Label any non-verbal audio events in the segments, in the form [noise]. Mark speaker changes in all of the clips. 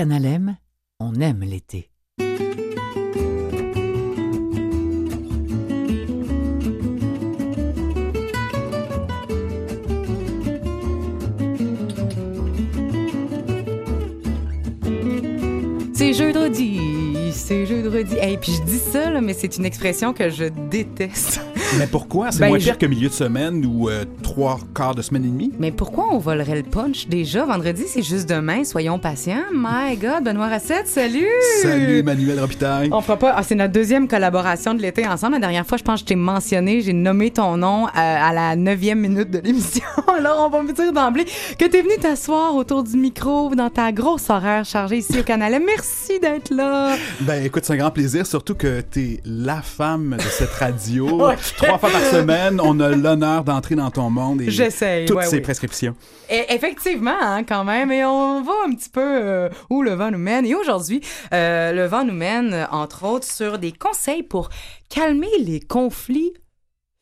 Speaker 1: On aime l'été.
Speaker 2: C'est jeudi, c'est jeudi. Et puis je dis ça, mais c'est une expression que je déteste.
Speaker 3: Mais pourquoi? C'est
Speaker 2: Ben,
Speaker 3: moins
Speaker 2: je-
Speaker 3: pire que milieu de semaine ou euh, trois quarts de semaine et demie?
Speaker 2: Mais pourquoi on volerait le punch déjà? Vendredi, c'est juste demain, soyons patients. My God, Benoît Racette, salut!
Speaker 3: Salut, Emmanuel Robitaille.
Speaker 2: On fera pas. Ah, c'est notre deuxième collaboration de l'été ensemble. La dernière fois, je pense que je t'ai mentionné, j'ai nommé ton nom euh, à la neuvième minute de l'émission. [laughs] Alors, on va me dire d'emblée que t'es venu t'asseoir autour du micro dans ta grosse horaire chargée ici au Canal. Merci d'être là.
Speaker 3: Ben écoute, c'est un grand plaisir, surtout que t'es la femme de cette radio. [laughs] Trois fois par semaine, on a l'honneur d'entrer dans ton monde et
Speaker 2: J'essaye,
Speaker 3: toutes
Speaker 2: ouais,
Speaker 3: ces
Speaker 2: oui.
Speaker 3: prescriptions.
Speaker 2: Et effectivement, hein, quand même. Et on va un petit peu euh, où le vent nous mène. Et aujourd'hui, euh, le vent nous mène, euh, entre autres, sur des conseils pour calmer les conflits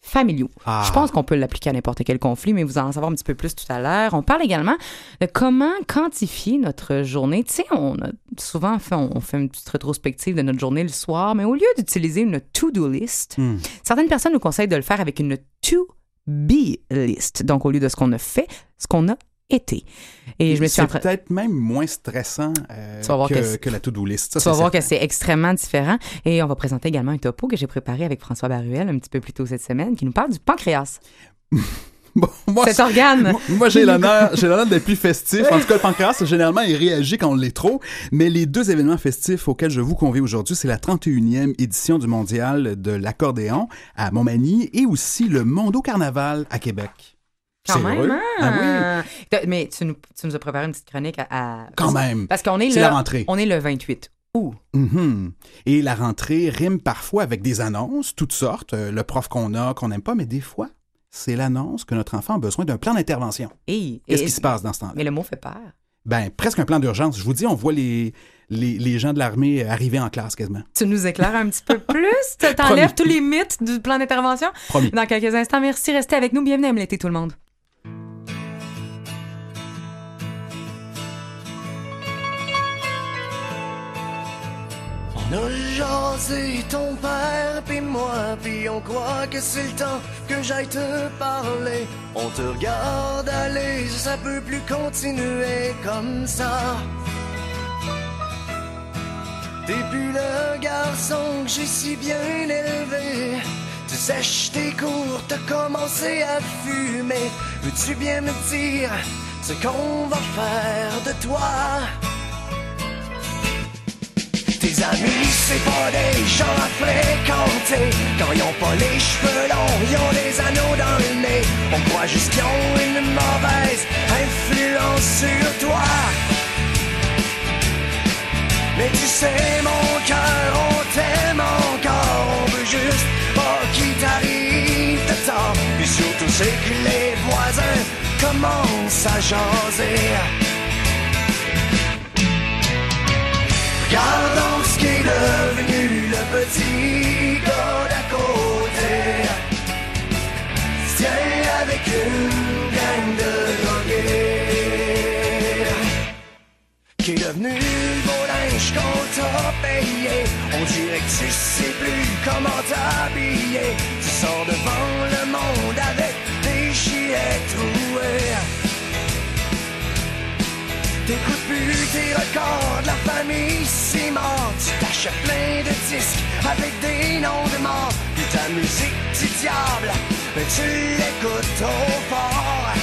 Speaker 2: familiaux.
Speaker 3: Ah.
Speaker 2: Je pense qu'on peut l'appliquer à n'importe quel conflit, mais vous en savoir un petit peu plus tout à l'heure. On parle également de comment quantifier notre journée. Tu sais, on a souvent fait, on fait une petite rétrospective de notre journée le soir, mais au lieu d'utiliser une to-do list,
Speaker 3: Hmm.
Speaker 2: certaines personnes nous conseillent de le faire avec une to-be list. Donc, au lieu de ce qu'on a fait, ce qu'on a été. Et je me suis
Speaker 3: C'est
Speaker 2: en train-
Speaker 3: peut-être même moins stressant euh,
Speaker 2: que
Speaker 3: que,
Speaker 2: c'est-
Speaker 3: que la to-do list. Ça,
Speaker 2: Tu vas voir que c'est extrêmement différent. Et on va présenter également un topo que j'ai préparé avec François Baruel un petit peu plus tôt cette semaine qui nous parle du pancréas. [laughs]
Speaker 3: Bon, moi,
Speaker 2: Cet organe.
Speaker 3: Moi, moi, j'ai l'honneur, j'ai l'honneur d'être plus festif. En tout cas, le pancréas, généralement, il réagit quand on l'est trop. Mais les deux événements festifs auxquels je vous convie aujourd'hui, c'est la 31e édition du mondial de l'accordéon à Montmagny et aussi le Mondo Carnaval à Québec.
Speaker 2: Quand même, hein?
Speaker 3: Ah
Speaker 2: T'as- Mais tu nous, tu nous as préparé une petite chronique à... à-
Speaker 3: Quand même.
Speaker 2: Parce qu'on est,
Speaker 3: C'est
Speaker 2: là-
Speaker 3: la rentrée.
Speaker 2: On est le 28 août.
Speaker 3: Mhm. Et la rentrée rime parfois avec des annonces, toutes sortes. Euh, le prof qu'on a, qu'on n'aime pas, mais des fois, c'est l'annonce que notre enfant a besoin d'un plan d'intervention.
Speaker 2: Et,
Speaker 3: Qu'est-ce qui se passe dans ce temps-là?
Speaker 2: Mais le mot fait peur.
Speaker 3: Ben, presque un plan d'urgence. Je vous dis, on voit les, les, les gens de l'armée arriver en classe quasiment.
Speaker 2: Tu nous éclaires un petit peu [laughs] plus? Tu T'enlèves tous les mythes du plan d'intervention?
Speaker 3: Promis.
Speaker 2: Dans quelques instants, merci. Restez avec nous. Bienvenue à l'été, tout le monde.
Speaker 4: A jasé ton père puis moi puis on croit que c'est le temps que j'aille te parler. On te regarde aller, ça peut plus continuer comme ça. T'es plus le garçon que j'ai si bien élevé. Tu sèches tes cours, t'as commencé à fumer. Veux-tu bien me dire ce qu'on va faire de toi? Tes amis, c'est pas des gens à fréquenter. Quand ils ont pas les cheveux longs, ils ont des anneaux dans le nez. On croit juste qu'ils ont une mauvaise influence sur toi. Mais tu sais, mon cœur, on t'aime encore. On veut juste pas qu'il t'arrive de temps. Puis surtout, c'est que les voisins commencent à jaser. Regardons ce qui est devenu le petit gars d'à côté. Tiens avec une gang de drogués. Qui est devenu le beau linge qu'on t'a payé. On dirait que tu sais plus comment t'habiller. Tu sors devant le monde avec des gilets troués. T'écoutes plus tes records la famille mort Tu t'achètes plein de disques avec des noms de morts. Puis ta musique du diable, mais tu l'écoutes trop fort.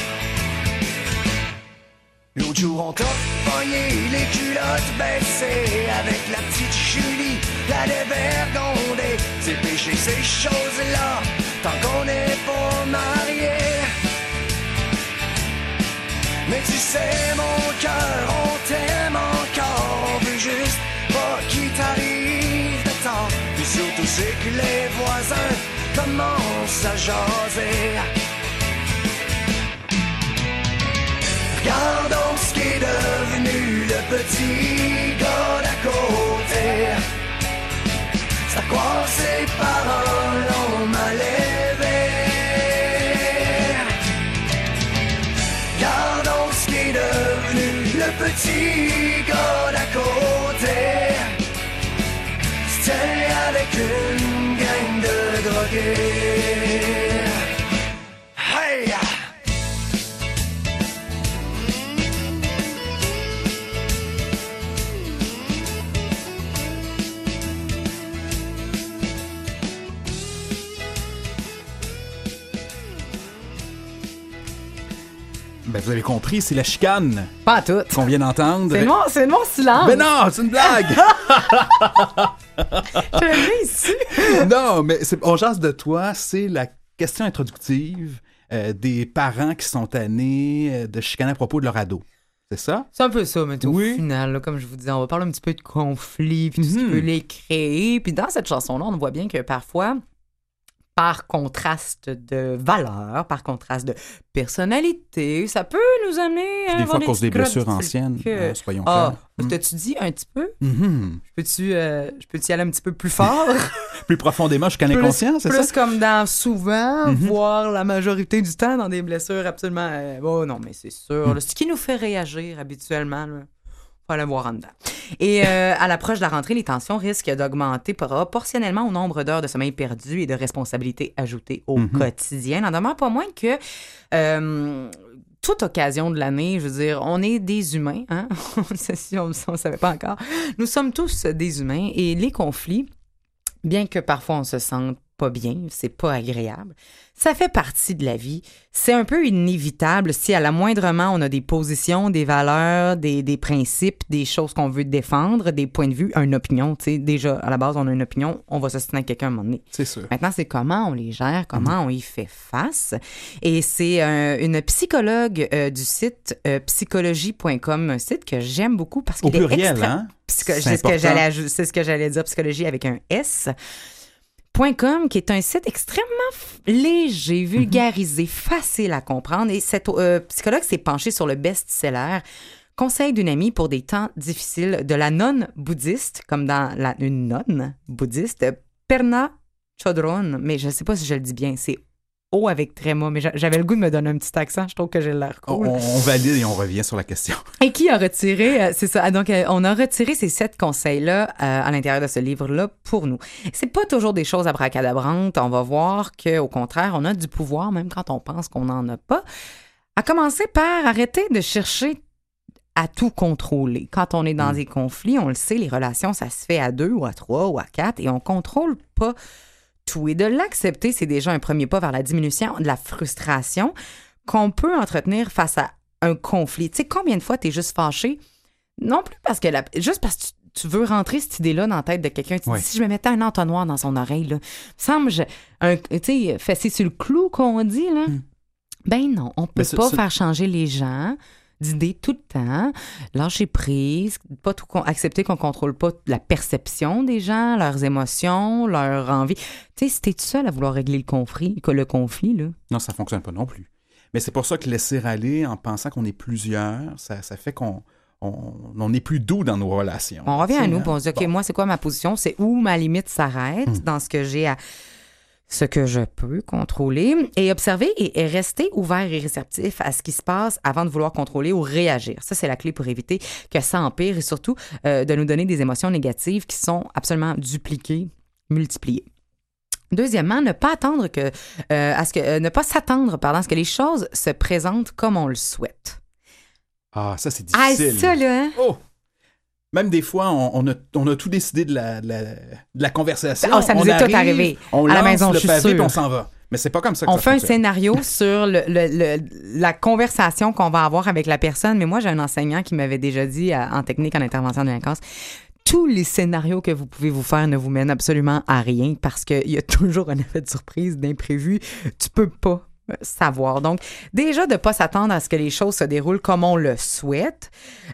Speaker 4: L'autre jour on t'a pogné les culottes baissées. Avec la petite Julie, la dévergondée C'est péché ces choses-là, tant qu'on n'est pas mariés mais tu sais, mon cœur, on t'aime encore. On juste pas qu'il t'arrive de temps. Puis surtout, c'est que les voisins commencent à jaser. Regardons ce qui est devenu le petit gars d'à côté. C'est à ses paroles ont mal petit gars d'à côté se avec une gang de drogués.
Speaker 3: Ben, vous avez compris, c'est la chicane
Speaker 2: Pas à tout.
Speaker 3: qu'on vient d'entendre.
Speaker 2: C'est mon, c'est mon silence.
Speaker 3: Ben non, c'est une blague! [laughs]
Speaker 2: Je ici.
Speaker 3: non, mais c'est- on jase de toi, c'est la question introductive euh, des parents qui sont tannés euh, de chicaner à propos de leur ado. C'est ça?
Speaker 2: C'est un peu ça, mais
Speaker 3: Oui.
Speaker 2: au final, là, comme je vous disais, on va parler un petit peu de conflits, puis tout ce qui
Speaker 3: Mhm.
Speaker 2: peut les créer. Puis dans cette chanson-là, on voit bien que parfois, par contraste de valeur, par contraste de personnalité, ça peut nous amener à
Speaker 3: des fois, à cause des blessures anciennes,
Speaker 2: que-
Speaker 3: euh, soyons
Speaker 2: Ah,
Speaker 3: clairs.
Speaker 2: t'as-tu dit un petit peu?
Speaker 3: Mhm.
Speaker 2: Je peux-tu euh, je peux-tu y aller un petit peu plus fort? [laughs]
Speaker 3: Plus profondément, je connais
Speaker 2: plus,
Speaker 3: conscient, c'est
Speaker 2: plus
Speaker 3: ça?
Speaker 2: comme dans souvent,
Speaker 3: Mhm.
Speaker 2: voire la majorité du temps dans des blessures absolument. euh, oh non, mais c'est sûr. Là, ce qui nous fait réagir habituellement, là, faut aller voir en dedans. Et euh, à l'approche de la rentrée, les tensions risquent d'augmenter proportionnellement au nombre d'heures de sommeil perdues et de responsabilités ajoutées au
Speaker 3: Mhm.
Speaker 2: quotidien. N'en demeure pas moins que. euh, toute occasion de l'année, je veux dire, on est des humains, hein? [laughs] si on ne savait pas encore. Nous sommes tous des humains et les conflits, bien que parfois on se sente pas bien, c'est pas agréable, ça fait partie de la vie. C'est un peu inévitable si à la moindrement on a des positions, des valeurs, des, des principes, des choses qu'on veut défendre, des points de vue, une opinion. Tu sais, déjà, à la base, on a une opinion, on va s'assiner avec quelqu'un à un moment donné.
Speaker 3: C'est sûr.
Speaker 2: Maintenant, c'est comment on les gère, comment on y fait face. Et c'est euh, une psychologue euh, du site euh, psychologie.com, un site que j'aime beaucoup parce qu'il est
Speaker 3: pluriel,
Speaker 2: extra-
Speaker 3: hein?
Speaker 2: Psycho-
Speaker 3: C'est
Speaker 2: c'est ce que
Speaker 3: important.
Speaker 2: j'allais aj- c'est ce que j'allais dire psychologie avec un S .com qui est un site extrêmement léger, vulgarisé, facile à comprendre. Et cette euh, psychologue s'est penchée sur le best-seller Conseil d'une amie pour des temps difficiles de la nonne bouddhiste comme dans la une nonne bouddhiste Perna Chodron, mais je sais pas si je le dis bien, c'est O avec tréma, mais j'a- j'avais le goût de me donner un petit accent, je trouve que j'ai l'air
Speaker 3: On,
Speaker 2: cool.
Speaker 3: on valide et on revient sur la question. [laughs]
Speaker 2: Et qui a retiré, euh, c'est ça, ah, donc euh, on a retiré ces sept conseils-là euh, à l'intérieur de ce livre-là pour nous. C'est pas toujours des choses abracadabrantes, on va voir qu'au contraire, on a du pouvoir même quand on pense qu'on n'en a pas. À commencer par arrêter de chercher à tout contrôler. Quand on est dans des conflits, on le sait, les relations, ça se fait à deux ou à trois ou à quatre et on contrôle pas tout. Et de l'accepter, c'est déjà un premier pas vers la diminution de la frustration qu'on peut entretenir face à un conflit. Tu sais, combien de fois tu es juste fâché? Non plus parce que la- juste parce que tu, tu veux rentrer cette idée-là dans la tête de quelqu'un.
Speaker 3: Ouais.
Speaker 2: dis, si je me mettais un entonnoir dans son oreille, là, semble, un- tu sais, fesser sur le clou qu'on dit, là. Ben non, on peut pas faire changer les gens d'idées tout le temps, lâcher prise, pas tout accepter qu'on contrôle pas la perception des gens, leurs émotions, leur envie. Tu sais, si t'es tout seul à vouloir régler le conflit, que le conflit, là,
Speaker 3: Non, ça fonctionne pas non plus. Mais c'est pour ça que laisser aller en pensant qu'on est plusieurs, ça, ça fait qu'on on, on est plus doux dans nos relations.
Speaker 2: On revient à nous,
Speaker 3: hein?
Speaker 2: on se dit, OK,
Speaker 3: Bon.
Speaker 2: moi, c'est quoi ma position? C'est où ma limite s'arrête
Speaker 3: Hmm.
Speaker 2: dans ce que j'ai à. Ce que je peux contrôler et observer et, et rester ouvert et réceptif à ce qui se passe avant de vouloir contrôler ou réagir. Ça, c'est la clé pour éviter que ça empire et surtout euh, de nous donner des émotions négatives qui sont absolument dupliquées, multipliées. Deuxièmement, ne pas attendre que, euh, à ce que euh, ne pas s'attendre pardon, à ce que les choses se présentent comme on le souhaite.
Speaker 3: Ah, ça, c'est
Speaker 2: Ah,
Speaker 3: difficile.
Speaker 2: ça là, hein?
Speaker 3: Oh! Même des fois, on, on a, on a tout décidé de la, de la, de la conversation.
Speaker 2: Ah, ça nous
Speaker 3: On
Speaker 2: est tout arrivé.
Speaker 3: On
Speaker 2: À la maison,
Speaker 3: le
Speaker 2: je suis
Speaker 3: pavé,
Speaker 2: sûre.
Speaker 3: puis on s'en va. Mais c'est pas comme ça que
Speaker 2: On
Speaker 3: ça
Speaker 2: fait un scénario sur le, le- le- la conversation qu'on va avoir avec la personne. Mais moi, j'ai un enseignant qui m'avait déjà dit à- en technique en intervention de délinquance tous les scénarios que vous pouvez vous faire ne vous mènent absolument à rien parce qu'il y a [laughs] toujours un effet de surprise, d'imprévu. Tu peux pas euh, savoir. Donc, déjà, de pas s'attendre à ce que les choses se déroulent comme on le souhaite.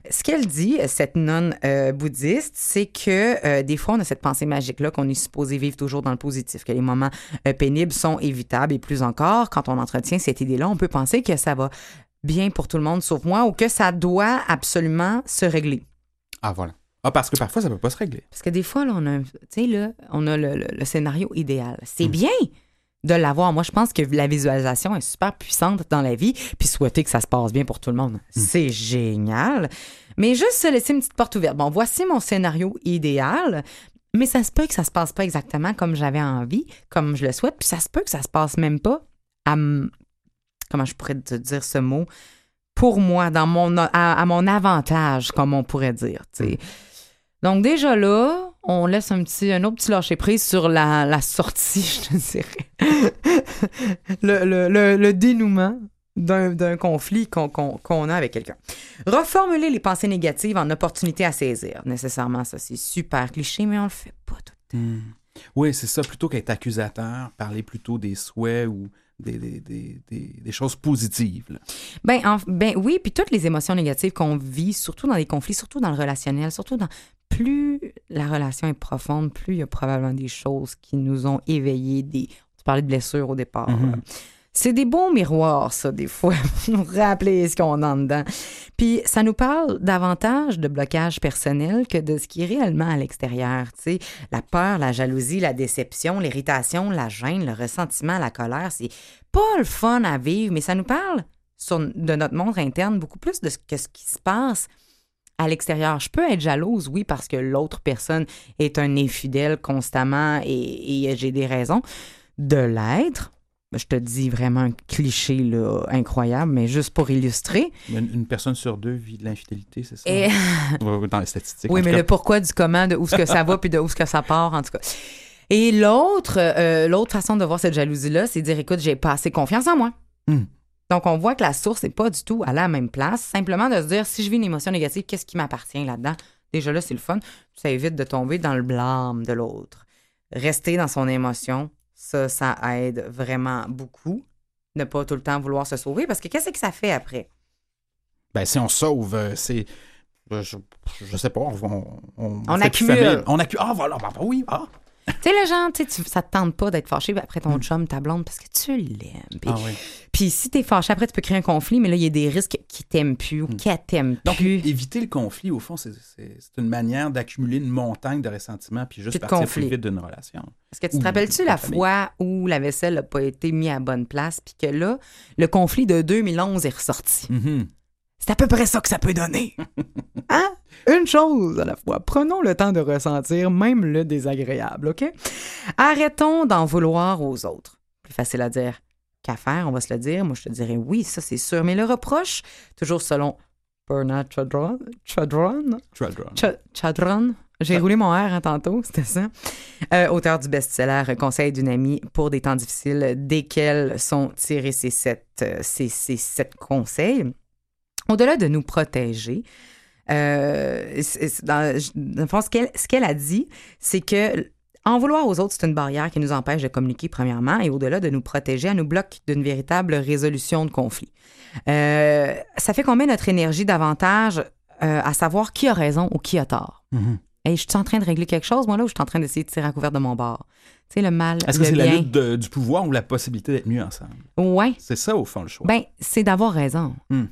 Speaker 2: Ce qu'elle dit, cette nonne euh, bouddhiste, c'est que euh, des fois, on a cette pensée magique-là qu'on est supposé vivre toujours dans le positif, que les moments euh, pénibles sont évitables et plus encore, quand on entretient cette idée-là, on peut penser que ça va bien pour tout le monde sauf moi ou que ça doit absolument se régler.
Speaker 3: Ah, voilà. Ah, parce que parfois, ça peut pas se régler.
Speaker 2: Parce que des fois, là, on a, là, on a le, le- le scénario idéal. C'est
Speaker 3: Mm.
Speaker 2: bien de l'avoir. Moi, je pense que la visualisation est super puissante dans la vie, puis souhaiter que ça se passe bien pour tout le monde,
Speaker 3: Mm.
Speaker 2: c'est génial. Mais juste se laisser une petite porte ouverte. Bon, voici mon scénario idéal. Mais ça se peut que ça se passe pas exactement comme j'avais envie, comme je le souhaite, puis ça se peut que ça se passe même pas à comment je pourrais te dire ce mot pour moi dans mon à, à mon avantage comme on pourrait dire, sais. Donc déjà là, on laisse un petit un autre petit lâcher prise sur la, la sortie, [laughs] je te dirais. le, le, le, le dénouement d'un conflit qu'on a avec quelqu'un. Reformuler les pensées négatives en opportunité à saisir. Nécessairement, ça, c'est super cliché, mais on le fait pas tout le temps.
Speaker 3: Hmm. Oui, c'est ça. Plutôt qu'être accusateur, parler plutôt des souhaits ou des, des, des, des, des choses positives. là.
Speaker 2: Ben, en- ben oui, puis toutes les émotions négatives qu'on vit, surtout dans les conflits, surtout dans le relationnel, surtout dans... Plus la relation est profonde, plus il y a probablement des choses qui nous ont éveillés, des... Tu parlais de blessures au départ.
Speaker 3: Mhm.
Speaker 2: là. C'est des bons miroirs, ça, des fois, [laughs] pour nous rappeler ce qu'on a en dedans. Puis ça nous parle davantage de blocage personnel que de ce qui est réellement à l'extérieur. Tu sais, la peur, la jalousie, la déception, l'irritation, la gêne, le ressentiment, la colère, c'est pas le fun à vivre, mais ça nous parle sur- de notre monde interne beaucoup plus de ce que ce qui se passe à l'extérieur. Je peux être jalouse, oui, parce que l'autre personne est un infidèle constamment et, et j'ai des raisons de l'être. Je te dis vraiment un cliché là, incroyable, mais juste pour illustrer.
Speaker 3: Une, une personne sur deux vit de l'infidélité, c'est ça?
Speaker 2: Et, [laughs]
Speaker 3: Dans les statistiques.
Speaker 2: oui, mais le pourquoi du comment, de où ce que ça va, [laughs] puis de où ce que ça part, en tout cas. Et l'autre, euh, l'autre façon de voir cette jalousie-là, c'est de dire, écoute, j'ai pas assez confiance en moi.
Speaker 3: Hmm.
Speaker 2: Donc, on voit que la source n'est pas du tout à la même place. Simplement de se dire, si je vis une émotion négative, qu'est-ce qui m'appartient là-dedans? Déjà là, c'est le fun. Ça évite de tomber dans le blâme de l'autre. Rester dans son émotion, ça, ça aide vraiment beaucoup. Ne pas tout le temps vouloir se sauver, parce que qu'est-ce que ça fait après?
Speaker 3: Ben, si on sauve, euh, c'est. Je, je sais pas, on, on, on,
Speaker 2: accumule.
Speaker 3: On accumule. Ah, voilà, ben, ben oui, ah.
Speaker 2: Tu sais, le genre, tu ça te tente pas d'être fâché après ton chum, ta blonde, parce que tu l'aimes. Puis,
Speaker 3: Hmm. Ah oui.
Speaker 2: puis si t'es fâché après, tu peux créer un conflit, mais là, il y a des risques qui t'aiment plus ou qu'elle t'aime
Speaker 3: Hmm. Donc,
Speaker 2: plus.
Speaker 3: éviter le conflit, au fond, c'est une manière d'accumuler une montagne de ressentiment puis juste partir
Speaker 2: conflit.
Speaker 3: plus vite d'une relation.
Speaker 2: Est-ce que tu te rappelles-tu la
Speaker 3: famille.
Speaker 2: fois où la vaisselle n'a pas été mise à bonne place, puis que là, le conflit de 2011 est ressorti?
Speaker 3: Mhm.
Speaker 2: C'est à peu près ça que ça peut donner. [laughs] Hein? Une chose à la fois. Prenons le temps de ressentir même le désagréable, OK? Arrêtons d'en vouloir aux autres. Plus facile à dire qu'à faire, on va se le dire. Moi, je te dirais oui, ça c'est sûr. Mais le reproche, toujours selon Bernard Chadron, Chadron,
Speaker 3: Trail run.
Speaker 2: Ch- Chadron. J'ai roulé mon R hein, tantôt, [laughs] c'était ça. Euh, auteur du best-seller Conseil d'une amie pour des temps difficiles, desquels sont tirés ces sept, euh, ces, ces sept conseils. Au-delà de nous protéger, euh, c'est- c'est dans, dans le fond, ce qu'elle, ce qu'elle a dit, c'est que en vouloir aux autres, c'est une barrière qui nous empêche de communiquer, premièrement, et au-delà de nous protéger, elle nous bloque d'une véritable résolution de conflit. Euh, ça fait qu'on met notre énergie davantage euh, à savoir qui a raison ou qui a tort.
Speaker 3: Mhm.
Speaker 2: Hey, je suis en train de régler quelque chose, moi, là, ou je suis en train d'essayer de tirer à couvert de mon bord? Tu sais, le mal,
Speaker 3: Est-ce que
Speaker 2: le
Speaker 3: c'est la lutte de- du pouvoir ou la possibilité d'être mieux ensemble?
Speaker 2: Ouais.
Speaker 3: C'est ça, au fond, le choix.
Speaker 2: Ben, c'est d'avoir raison.
Speaker 3: Hmm.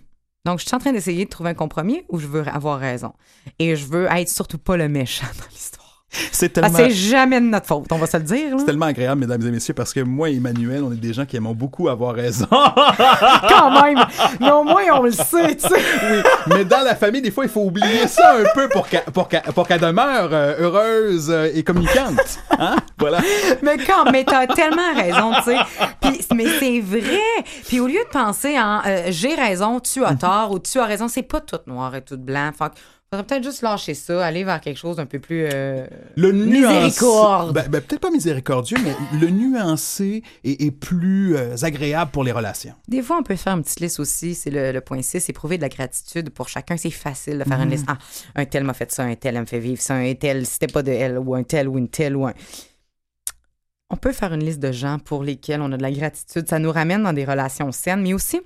Speaker 2: Donc, je suis en train d'essayer de trouver un compromis où je veux avoir raison. Et je veux être surtout pas le méchant dans l'histoire.
Speaker 3: C'est
Speaker 2: Parce
Speaker 3: tellement...
Speaker 2: c'est jamais de notre faute, on va se le dire.
Speaker 3: C'est tellement agréable, mesdames et messieurs, parce que moi et Emmanuel, on est des gens qui aiment beaucoup avoir raison. [laughs]
Speaker 2: Quand même! Mais au moins, on le sait, tu sais.
Speaker 3: oui, mais dans la famille, des fois, il faut oublier ça un peu pour qu'elle pour pour demeure euh, heureuse euh, et communicante. Hein? Voilà.
Speaker 2: Mais quand, mais t'as tellement raison, tu sais. Puis, mais c'est vrai. Puis au lieu de penser en euh, j'ai raison, tu as tort ou tu as raison, c'est pas tout noir et tout blanc. Fait faudrait peut-être juste lâcher ça, aller vers quelque chose d'un peu plus. euh,
Speaker 3: Le nuancé-
Speaker 2: Miséricorde.
Speaker 3: Ben, ben, peut-être pas miséricordieux, mais le nuancé est, est plus euh, agréable pour les relations.
Speaker 2: Des fois, on peut faire une petite liste aussi. C'est le, le point 6, c'est prouver de la gratitude pour chacun. C'est facile de faire une liste. Ah, un tel m'a fait ça, un tel me fait vivre ça, un tel, c'était pas de elle, ou un tel, ou une telle, ou un. On peut faire une liste de gens pour lesquels on a de la gratitude. Ça nous ramène dans des relations saines, mais aussi,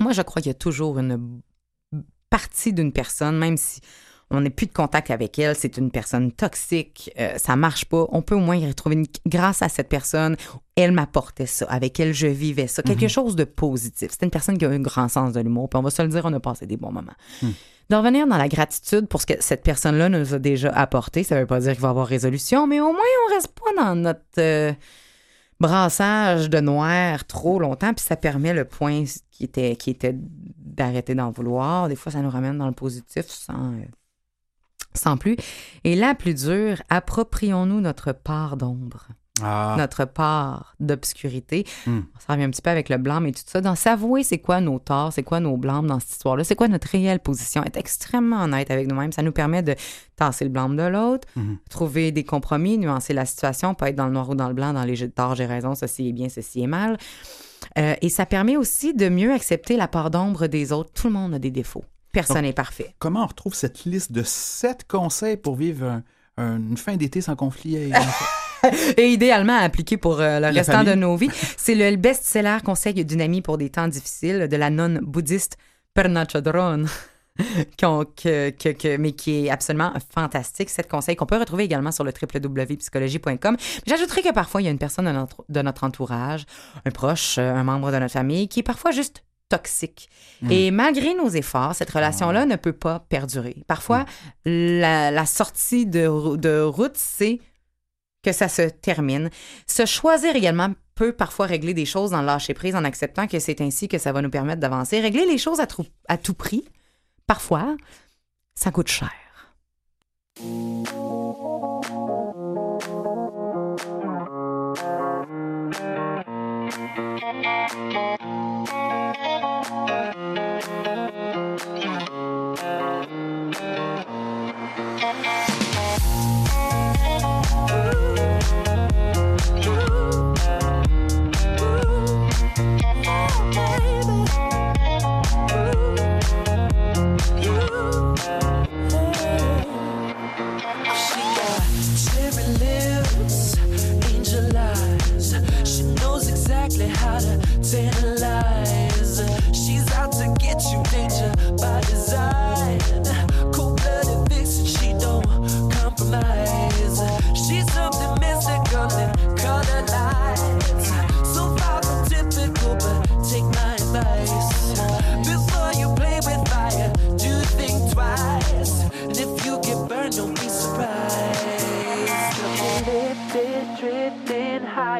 Speaker 2: moi, je crois qu'il y a toujours une partie d'une personne, même si on n'est plus de contact avec elle, c'est une personne toxique, euh, ça marche pas. On peut au moins y retrouver une, grâce à cette personne, elle m'apportait ça, avec elle je vivais ça, quelque chose de positif. C'est une personne qui a un grand sens de l'humour, puis on va se le dire, on a passé des bons moments. De revenir dans la gratitude pour ce que cette personne-là nous a déjà apporté, ça veut pas dire qu'il va y avoir résolution, mais au moins on reste pas dans notre euh, brassage de noir trop longtemps, puis ça permet le point qui était, qui était d'arrêter d'en vouloir. Des fois, ça nous ramène dans le positif sans, euh, Sans plus. Et la plus dure, approprions-nous notre part d'ombre,
Speaker 3: Ah,
Speaker 2: notre part d'obscurité.
Speaker 3: Hmm.
Speaker 2: Ça revient un petit peu avec le blâme et tout ça. Dans s'avouer c'est quoi nos torts, c'est quoi nos blâmes dans cette histoire-là, c'est quoi notre réelle position, être extrêmement honnête avec nous-mêmes, ça nous permet de tasser le blâme de l'autre,
Speaker 3: Mhm.
Speaker 2: trouver des compromis, nuancer la situation, pas être dans le noir ou dans le blanc, dans les jeux de tort, j'ai raison, ceci est bien, ceci est mal. Euh, et ça permet aussi de mieux accepter la part d'ombre des autres. Tout le monde a des défauts. Personne n'est parfait.
Speaker 3: comment on retrouve cette liste de sept conseils pour vivre un- un- une fin d'été sans conflit? et- [laughs] [laughs]
Speaker 2: Et idéalement à appliquer pour euh, le restant
Speaker 3: famille.
Speaker 2: de nos vies. C'est le best-seller Conseil d'une amie pour des temps difficiles de la nonne bouddhiste Perna Chodron. [laughs] que- que- que- mais qui est absolument fantastique. Cet conseil qu'on peut retrouver également sur le www.psychologie.com. J'ajouterais que parfois, il y a une personne de notre, de notre entourage, un proche, euh, un membre de notre famille, qui est parfois juste toxique. Et malgré nos efforts, cette relation-là ne peut pas perdurer. Parfois, la, la sortie de, de route, c'est que ça se termine. Se choisir également peut parfois régler des choses en lâcher prise, en acceptant que c'est ainsi que ça va nous permettre d'avancer. Régler les choses à, à tout prix, parfois, ça coûte cher.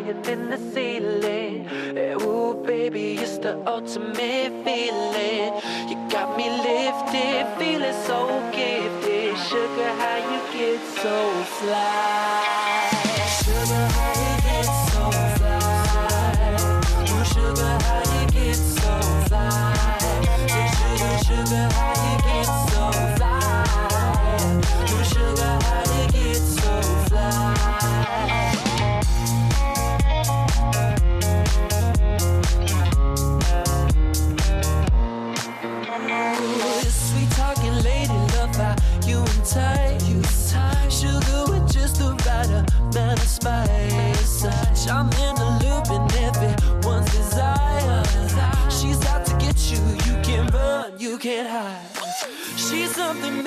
Speaker 5: Higher than the ceiling. Eh, Ooh, baby, it's the ultimate feeling. You got me lifted, feeling so gifted. Sugar, how you get so fly?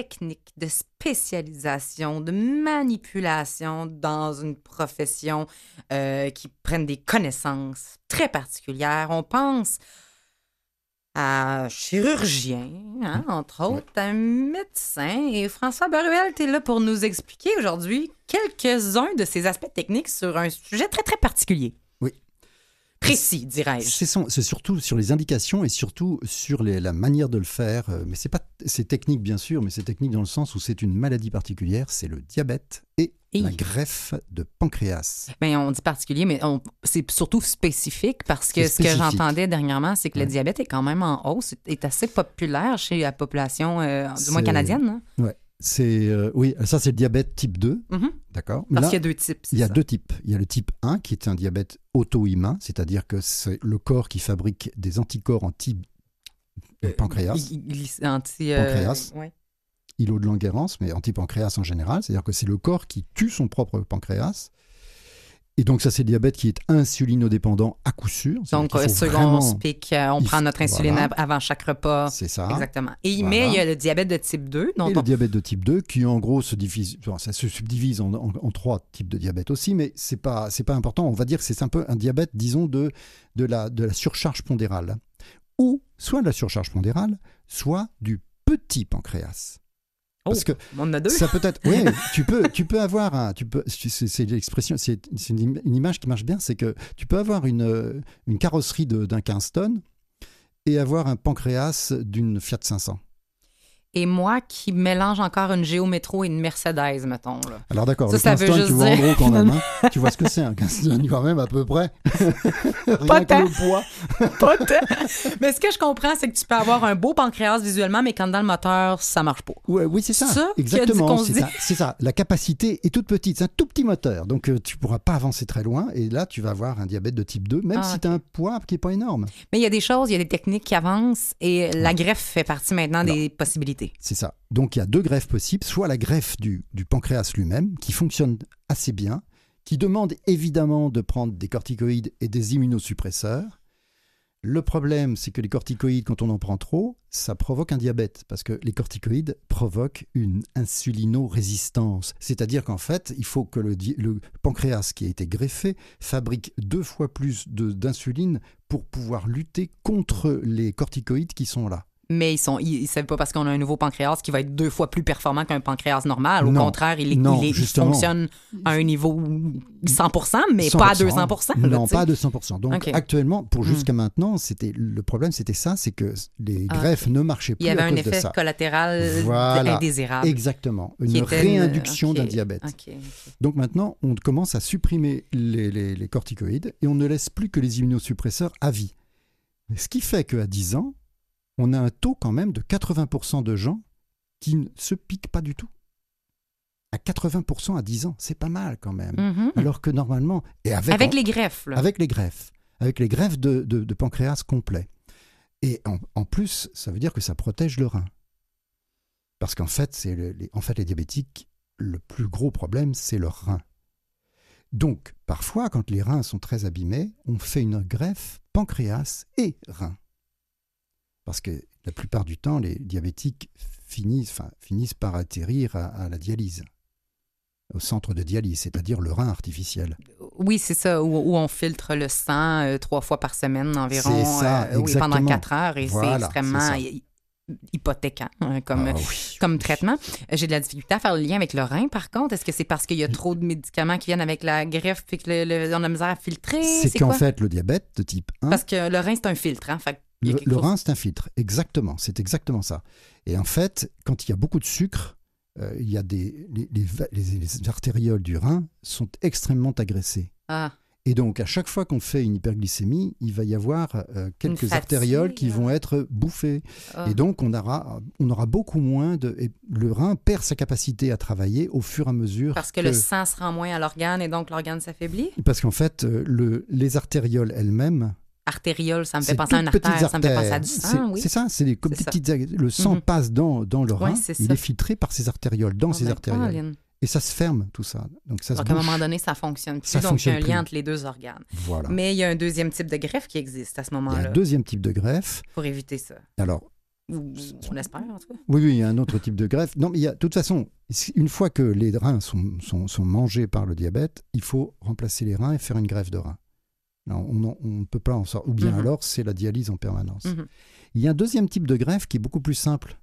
Speaker 2: Question de techniques, de spécialisation, de manipulation dans une profession euh, qui prennent des connaissances très particulières. On pense à un chirurgien, hein, entre autres, un médecin. Et François Baruel, tu es là pour nous expliquer aujourd'hui quelques-uns de ces aspects techniques sur un sujet très, très particulier. Précis, dirais-je.
Speaker 6: C'est surtout sur les indications et surtout sur les- la manière de le faire. euh, Mais c'est pas, c'est technique bien sûr, mais c'est technique dans le sens où c'est une maladie particulière, c'est le diabète et
Speaker 2: Et-
Speaker 6: la greffe de pancréas.
Speaker 2: Ben, on dit particulier, mais c'est surtout spécifique parce que ce que j'entendais dernièrement, c'est que le diabète est quand même en hausse, est assez populaire chez la population, euh, du moins canadienne. hein.
Speaker 6: Ouais. C'est euh, oui, ça c'est le diabète type 2,
Speaker 2: Mhm.
Speaker 6: d'accord.
Speaker 2: Parce qu'il y a deux types.
Speaker 6: Il y a
Speaker 2: ça.
Speaker 6: deux types. Il y a le type 1 qui est un diabète auto-immun, c'est-à-dire que c'est le corps qui fabrique des anticorps anti-pancréas,
Speaker 2: Il- il- il- anti, euh,
Speaker 6: Pancréas.
Speaker 2: ouais.
Speaker 6: îlot de Langerhans, mais anti-pancréas en général, c'est-à-dire que c'est le corps qui tue son propre pancréas. Et donc ça c'est le diabète qui est insulinodépendant à coup sûr.
Speaker 2: Donc, second,
Speaker 6: vraiment-
Speaker 2: on euh, on
Speaker 6: il
Speaker 2: prend notre insuline
Speaker 6: voilà.
Speaker 2: avant chaque repas.
Speaker 6: C'est ça.
Speaker 2: Exactement. Et
Speaker 6: Voilà.
Speaker 2: mais il y a le diabète de type 2, dont
Speaker 6: Et
Speaker 2: on...
Speaker 6: le diabète de type 2, qui en gros se divise, enfin, ça se subdivise en, en- en trois types de diabète aussi, mais c'est pas c'est pas important. On va dire que c'est un peu un diabète, disons de de la de la surcharge pondérale, ou soit de la surcharge pondérale, soit du petit pancréas.
Speaker 2: Oh,
Speaker 6: Parce que
Speaker 2: on en a deux.
Speaker 6: ça peut être, oui, [laughs] tu peux, tu peux avoir un, tu peux, c'est l'expression, c'est une, une image qui marche bien, c'est que tu peux avoir une, une carrosserie de- d'un 15 tonnes et avoir un pancréas d'une Fiat 500.
Speaker 2: Et moi qui mélange encore une Géo Métro et une Mercedes, mettons. Là.
Speaker 6: Alors d'accord,
Speaker 2: Ça,
Speaker 6: le
Speaker 2: ça
Speaker 6: 15
Speaker 2: veut juste
Speaker 6: tu vois en
Speaker 2: dire,
Speaker 6: gros quand même. hein. [laughs] tu vois ce que c'est un 15 tonnes quand même à peu près. [laughs]
Speaker 2: Pas tant.
Speaker 6: le poids. [laughs]
Speaker 2: Pas tant. mais ce que je comprends, c'est que tu peux avoir un beau pancréas visuellement, mais quand dans le moteur, ça marche pas.
Speaker 6: Ouais, oui, c'est ça.
Speaker 2: Ça
Speaker 6: Exactement, c'est ça. La capacité est toute petite, c'est un tout petit moteur. Donc euh, tu pourras pas avancer très loin et là tu vas avoir un diabète de type 2 même
Speaker 2: Ah,
Speaker 6: si
Speaker 2: ok.
Speaker 6: tu as un poids qui est pas énorme.
Speaker 2: Mais il y a des choses, il y a des techniques qui avancent et la greffe fait partie maintenant des possibilités.
Speaker 6: C'est ça. Donc il y a deux greffes possibles, soit la greffe du, du pancréas lui-même, qui fonctionne assez bien, qui demande évidemment de prendre des corticoïdes et des immunosuppresseurs. Le problème, c'est que les corticoïdes, quand on en prend trop, ça provoque un diabète, parce que les corticoïdes provoquent une insulinorésistance. C'est-à-dire qu'en fait, il faut que le, le pancréas qui a été greffé fabrique deux fois plus d'insuline pour pouvoir lutter contre les corticoïdes qui sont là.
Speaker 2: Mais ils sont, ils, ils savent pas parce qu'on a un nouveau pancréas qui va être deux fois plus performant qu'un pancréas normal. Au
Speaker 6: Non.
Speaker 2: contraire, il, est-
Speaker 6: Non,
Speaker 2: il il fonctionne à un niveau 100%, mais pas à 200%. là,
Speaker 6: Non, pas à 200%. Donc actuellement, pour
Speaker 2: Hmm.
Speaker 6: jusqu'à maintenant, c'était le problème, c'était ça, c'est que les
Speaker 2: Ah,
Speaker 6: greffes ne marchaient plus
Speaker 2: Il y avait
Speaker 6: à
Speaker 2: un
Speaker 6: cause
Speaker 2: effet collatéral
Speaker 6: Voilà.
Speaker 2: indésirable.
Speaker 6: Exactement, une réinduction d'un diabète. Donc maintenant, on commence à supprimer les, les- les corticoïdes et on ne laisse plus que les immunosuppresseurs à vie. Ce qui fait qu'à 10 ans, on a un taux quand même de 80% de gens qui ne se piquent pas du tout. À 80% à 10 ans, c'est pas mal quand même.
Speaker 2: Mhm.
Speaker 6: Alors que normalement, et avec,
Speaker 2: Avec
Speaker 6: en-
Speaker 2: les greffes, là.
Speaker 6: avec les greffes, avec les greffes de, de- de pancréas complet. Et en, en plus, ça veut dire que ça protège le rein. Parce qu'en fait, c'est le- les, en fait, les diabétiques, le plus gros problème, c'est leur rein. Donc, parfois, quand les reins sont très abîmés, on fait une greffe pancréas et rein. Parce que la plupart du temps, les diabétiques finissent, enfin, finissent par atterrir à- à la dialyse, au centre de dialyse, c'est-à-dire le rein artificiel.
Speaker 2: Oui, c'est ça, où, où on filtre le sang euh, trois fois par semaine environ.
Speaker 6: C'est ça,
Speaker 2: euh, oui, pendant quatre heures et
Speaker 6: Voilà,
Speaker 2: c'est extrêmement hypothéquant hein, comme,
Speaker 6: Ah oui.
Speaker 2: comme traitement. J'ai de la difficulté à faire le lien avec le rein, par contre. Est-ce que c'est parce qu'il y a trop de médicaments qui viennent avec la greffe et que le, le- on a misère à filtrer?
Speaker 6: C'est qu'en fait, le diabète de type 1,
Speaker 2: Parce que le rein, c'est un filtre. Hein? Fait
Speaker 6: le, rein, c'est un filtre. Exactement, c'est exactement ça. Et en fait, quand il y a beaucoup de sucre, euh, il y a des, les, les va- les- les artérioles du rein sont extrêmement agressées.
Speaker 2: Ah,
Speaker 6: Et donc, à chaque fois qu'on fait une hyperglycémie, il va y avoir euh, quelques artérioles qui
Speaker 2: hein.
Speaker 6: vont être bouffées.
Speaker 2: ah.
Speaker 6: Et donc, on aura, on aura beaucoup moins de. et le rein perd sa capacité à travailler au fur et à mesure.
Speaker 2: Parce que le sang se rend moins à l'organe et donc l'organe s'affaiblit?
Speaker 6: Parce qu'en fait, euh, le, les artérioles elles-mêmes
Speaker 2: Artériole, ça me fait penser à
Speaker 6: petites
Speaker 2: artère, ça me fait penser à du
Speaker 6: C'est-
Speaker 2: sang, oui.
Speaker 6: C'est ça, c'est des comme des petites. Le sang
Speaker 2: Mhm.
Speaker 6: passe dans, dans le rein, il est filtré par ces artérioles, dans
Speaker 2: Oh,
Speaker 6: ces
Speaker 2: ben,
Speaker 6: artérioles. Et ça se ferme, tout ça. Donc ça se
Speaker 2: à un moment donné, ça fonctionne plus.
Speaker 6: Ça
Speaker 2: donc, il y a
Speaker 6: fonctionne
Speaker 2: un
Speaker 6: plus.
Speaker 2: lien entre les deux organes.
Speaker 6: Voilà.
Speaker 2: Mais il y a un deuxième type de greffe qui existe à ce
Speaker 6: Il y a
Speaker 2: moment-là
Speaker 6: un deuxième type de greffe.
Speaker 2: pour éviter ça.
Speaker 6: Alors,
Speaker 2: Ou- On l'espère, en tout cas.
Speaker 6: Oui, oui, il y a un autre type de greffe. Non, mais il y a, de toute façon, une fois que les reins sont, sont, sont mangés par le diabète, il faut remplacer les reins et faire une greffe de reins. On ne peut pas en sortir. Ou bien
Speaker 2: Mhm.
Speaker 6: alors, c'est la dialyse en permanence.
Speaker 2: Mhm.
Speaker 6: Il y a un deuxième type de greffe qui est beaucoup plus simple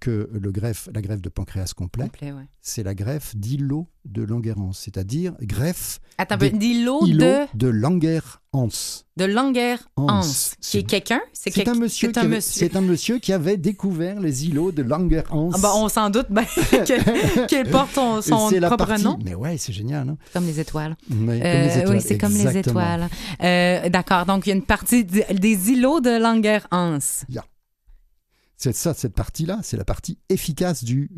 Speaker 6: que le greffe, la greffe de pancréas complet.
Speaker 2: Complet, ouais.
Speaker 6: C'est la greffe d'îlot de Langerhans, c'est-à-dire greffe
Speaker 2: Attends, D'îlot
Speaker 6: îlot
Speaker 2: de,
Speaker 6: de Langerhans.
Speaker 2: de Langer
Speaker 6: Hans.
Speaker 2: Hans. Qui est quelqu'un? C'est quel-
Speaker 6: un, monsieur qui
Speaker 2: un
Speaker 6: avait-
Speaker 2: monsieur.
Speaker 6: c'est un monsieur qui avait découvert les îlots de Langerhans.
Speaker 2: Ah, bah, on s'en doute ben, [laughs] que- [laughs] qu'il porte son, propre
Speaker 6: partie-
Speaker 2: nom.
Speaker 6: Mais ouais, c'est génial. hein.
Speaker 2: Comme les étoiles.
Speaker 6: Mais comme
Speaker 2: Euh,
Speaker 6: les étoiles,
Speaker 2: Oui, c'est comme les étoiles. Euh, D'accord. Donc, il y a une partie des îlots de Langerhans.
Speaker 6: C'est ça, cette partie-là, c'est la partie efficace du,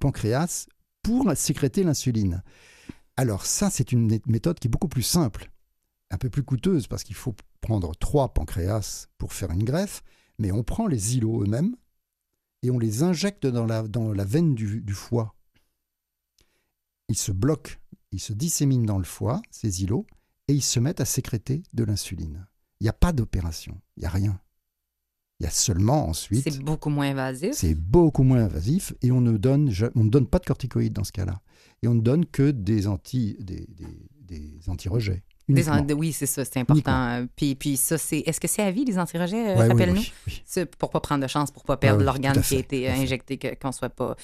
Speaker 6: pancréas pour sécréter l'insuline. Alors ça, c'est une mé- méthode qui est beaucoup plus simple, un peu plus coûteuse parce qu'il faut prendre trois pancréas pour faire une greffe, mais on prend les îlots eux-mêmes et on les injecte dans la, dans la veine du, du foie. Ils se bloquent, ils se disséminent dans le foie, ces îlots, et ils se mettent à sécréter de l'insuline. Il n'y a pas d'opération, il n'y a rien. Il y a seulement ensuite
Speaker 2: C'est beaucoup moins invasif.
Speaker 6: c'est beaucoup moins invasif et on ne donne, on ne donne pas de corticoïdes dans ce cas-là. Et on ne donne que des anti, des, des, des anti-rejets. Uniquement.
Speaker 2: oui, c'est ça, c'est important. Euh, Puis, puis ça, c'est. Est-ce que c'est à vie, les antirejets? Euh,
Speaker 6: Ouais, oui,
Speaker 2: Rappelle-nous?
Speaker 6: oui, oui.
Speaker 2: C'est pour pas prendre de chance, pour pas perdre l'organe qui a été
Speaker 6: fait.
Speaker 2: injecté, qu'on soit pas.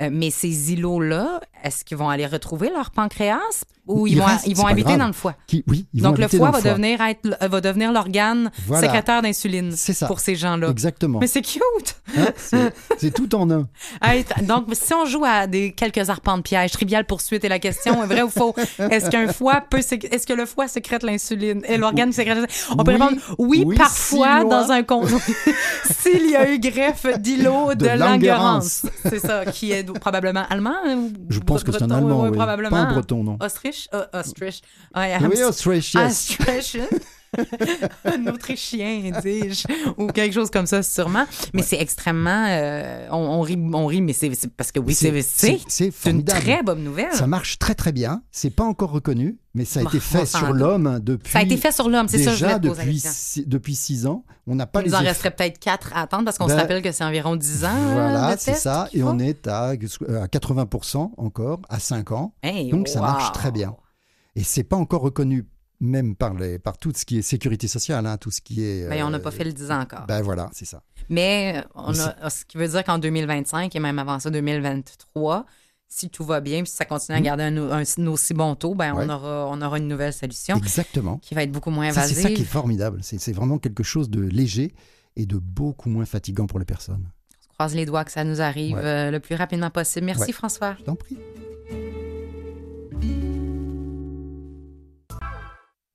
Speaker 2: Euh, mais ces îlots-là, est-ce qu'ils vont aller retrouver leur pancréas ou ils
Speaker 6: Il
Speaker 2: vont, ils vont habiter
Speaker 6: grave.
Speaker 2: dans le foie?
Speaker 6: Qui, oui, ils
Speaker 2: Donc
Speaker 6: vont
Speaker 2: le foie
Speaker 6: dans
Speaker 2: va
Speaker 6: le foie.
Speaker 2: devenir être, euh, va devenir l'organe
Speaker 6: Voilà.
Speaker 2: sécrétaire d'insuline pour ces gens-là.
Speaker 6: Exactement.
Speaker 2: Mais c'est cute!
Speaker 6: Hein, c'est- tout en un. [laughs]
Speaker 2: Donc, si on joue à des quelques arpents de piège, trivial poursuite et la question est vrai ou faux, est-ce qu'un foie peut, est-ce que le foie sécrète l'insuline et l'organe sécrète On peut répondre oui,
Speaker 6: oui,
Speaker 2: parfois dans un con. [laughs] S'il y a eu greffe d'îlot de,
Speaker 6: De
Speaker 2: Langerhans. C'est ça, qui est probablement allemand ou
Speaker 6: Je pense que c'est un Allemand,
Speaker 2: oui,
Speaker 6: oui.
Speaker 2: probablement.
Speaker 6: Pas un Breton, non.
Speaker 2: Autriche, euh, Autriche. Ouais,
Speaker 6: Oui, Autriche, yes.
Speaker 2: Un Autrichien, dis-je, ou quelque chose comme ça, sûrement. Mais c'est extrêmement. euh, on, on rit, on rit, mais c'est parce que oui, c'est c'est
Speaker 6: c'est
Speaker 2: une très bonne nouvelle.
Speaker 6: Ça marche très très bien. C'est pas encore reconnu, mais ça a été fait sur l'homme depuis.
Speaker 2: Ça a été fait sur l'homme, c'est ça, je voulais te poser
Speaker 6: depuis six, depuis six ans. On n'a pas
Speaker 2: Il
Speaker 6: les
Speaker 2: nous en resterait peut-être quatre à attendre parce qu'on se
Speaker 6: Ben,
Speaker 2: rappelle que c'est environ 10 ans.
Speaker 6: Voilà, c'est ça. Et on est à, à 80% encore, à 5 ans.
Speaker 2: Hey,
Speaker 6: Donc ça marche très bien. Et c'est pas encore reconnu même par, les, par tout ce qui est sécurité sociale, hein, tout ce qui est...
Speaker 2: Ben, on n'a
Speaker 6: euh,
Speaker 2: pas fait le 10 ans encore.
Speaker 6: Ben voilà, c'est ça.
Speaker 2: Mais euh, on
Speaker 6: Mais
Speaker 2: a, ce qui veut dire qu'en 2025 et même avant ça, 2023, si tout va bien, puis si ça continue à
Speaker 6: Mhm.
Speaker 2: garder un, un- aussi bon taux, ben
Speaker 6: Ouais.
Speaker 2: on, aura, on aura une nouvelle solution
Speaker 6: Exactement.
Speaker 2: qui va être beaucoup moins
Speaker 6: Ça, C'est
Speaker 2: invasive.
Speaker 6: ça qui est formidable. C'est vraiment quelque chose de léger et de beaucoup moins fatigant pour les personnes.
Speaker 2: On croise les doigts que ça nous arrive
Speaker 6: Ouais.
Speaker 2: euh, le plus rapidement possible. Merci
Speaker 6: Ouais.
Speaker 2: François.
Speaker 6: Je t'en prie.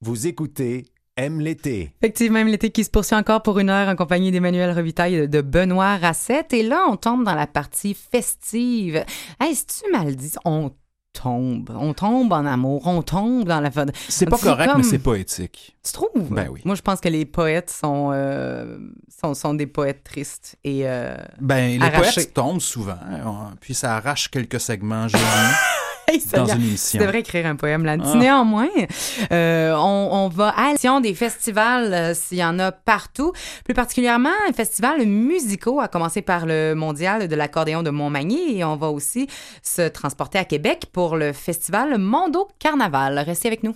Speaker 7: Vous écoutez Aime l'été.
Speaker 2: Effectivement, même l'été qui se poursuit encore pour une heure en compagnie d'Emmanuel Revitaille et de Benoît Racette. Et là, on tombe dans la partie festive. Hey, tu mal dit? On tombe. On tombe en amour. On tombe dans la...
Speaker 3: C'est pas
Speaker 2: C'est
Speaker 3: correct,
Speaker 2: comme-
Speaker 3: mais c'est poétique.
Speaker 2: Tu trouves?
Speaker 3: Ben oui.
Speaker 2: Moi, je pense que les poètes sont, euh, sont, sont des poètes tristes. Et euh,
Speaker 3: Ben, les poètes tombent souvent, hein, puis ça arrache quelques segments [laughs]
Speaker 2: hey,
Speaker 3: dans une
Speaker 2: Tu
Speaker 3: émission.
Speaker 2: devrais écrire un poème là-dessus.
Speaker 3: Ah.
Speaker 2: Néanmoins, euh, on, on va à l'édition des festivals, euh, s'il y en a partout. Plus particulièrement, un festival musicaux, à commencer par le mondial de l'accordéon de Montmagny. Et on va aussi se transporter à Québec pour le festival Mondo Carnaval. Restez avec nous.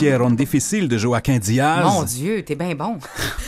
Speaker 3: Mila Poussière, difficile de Joaquin Diaz.
Speaker 2: Mon Dieu, t'es bien bon.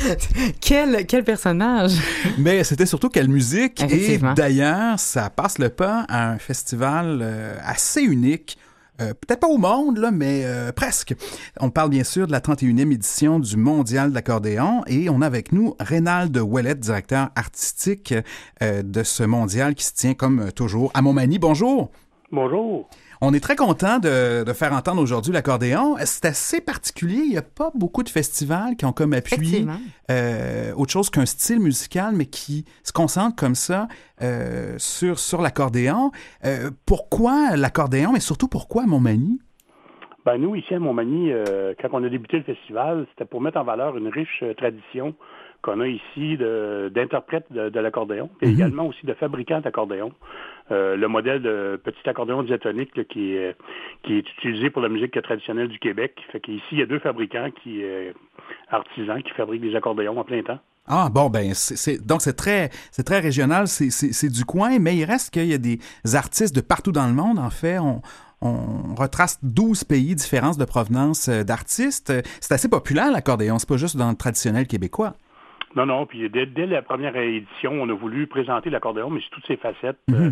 Speaker 2: [laughs] quel, quel personnage.
Speaker 3: Mais c'était surtout quelle musique. Et
Speaker 2: Effectivement.
Speaker 3: d'ailleurs, ça passe le pas à un festival euh, assez unique. Euh, Peut-être pas au monde, là, mais euh, presque. On parle bien sûr de la 31e édition du Mondial de l'accordéon et on a avec nous Reynald Ouellet, directeur artistique euh, de ce mondial qui se tient comme toujours à Montmagny. Bonjour.
Speaker 8: Bonjour.
Speaker 3: On est très content de, de faire entendre aujourd'hui l'accordéon. C'est assez particulier. Il n'y a pas beaucoup de festivals qui ont comme appui euh, autre chose qu'un style musical, mais qui se concentre comme ça euh, sur, sur l'accordéon. Euh, pourquoi l'accordéon, mais surtout pourquoi Montmagny?
Speaker 8: Ben, nous, ici à Montmagny, euh, quand on a débuté le festival, c'était pour mettre en valeur une riche euh, tradition qu'on a ici d'interprètes de, de l'accordéon et également aussi de fabricants d'accordéon. Euh, le modèle de petit accordéon diatonique là, qui, est, qui est utilisé pour la musique traditionnelle du Québec. Fait qu'ici, il y a deux fabricants qui euh, artisans qui fabriquent des accordéons en plein temps.
Speaker 3: Ah bon, ben c'est donc c'est très c'est très régional, c'est du coin, mais il reste qu'il y a des artistes de partout dans le monde. En fait, on, on retrace 12 pays différents de provenance euh, d'artistes. C'est assez populaire l'accordéon, c'est pas juste dans le traditionnel québécois.
Speaker 8: Non, non, puis dès, dès la première édition, on a voulu présenter l'accordéon, mais sous toutes ses facettes, euh,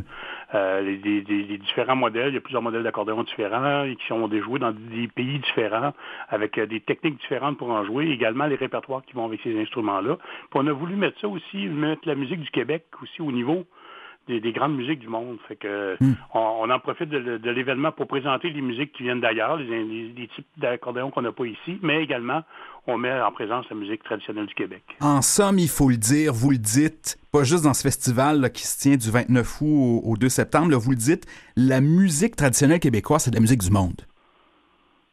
Speaker 8: euh, les, les- les- les différents modèles, il y a plusieurs modèles d'accordéon différents et qui sont déjoués dans des pays différents, avec euh, des techniques différentes pour en jouer, également les répertoires qui vont avec ces instruments-là. Puis on a voulu mettre ça aussi, mettre la musique du Québec aussi au niveau des, des grandes musiques du monde. Fait que on, on en profite de, l'événement pour présenter les musiques qui viennent d'ailleurs, les, les- les types d'accordéon qu'on n'a pas ici, mais également on met en présence la musique traditionnelle du Québec.
Speaker 3: En somme, il faut le dire, vous le dites, pas juste dans ce festival là, qui se tient du 29 août au, au 2 septembre, là, vous le dites, la musique traditionnelle québécoise, c'est de la musique du monde.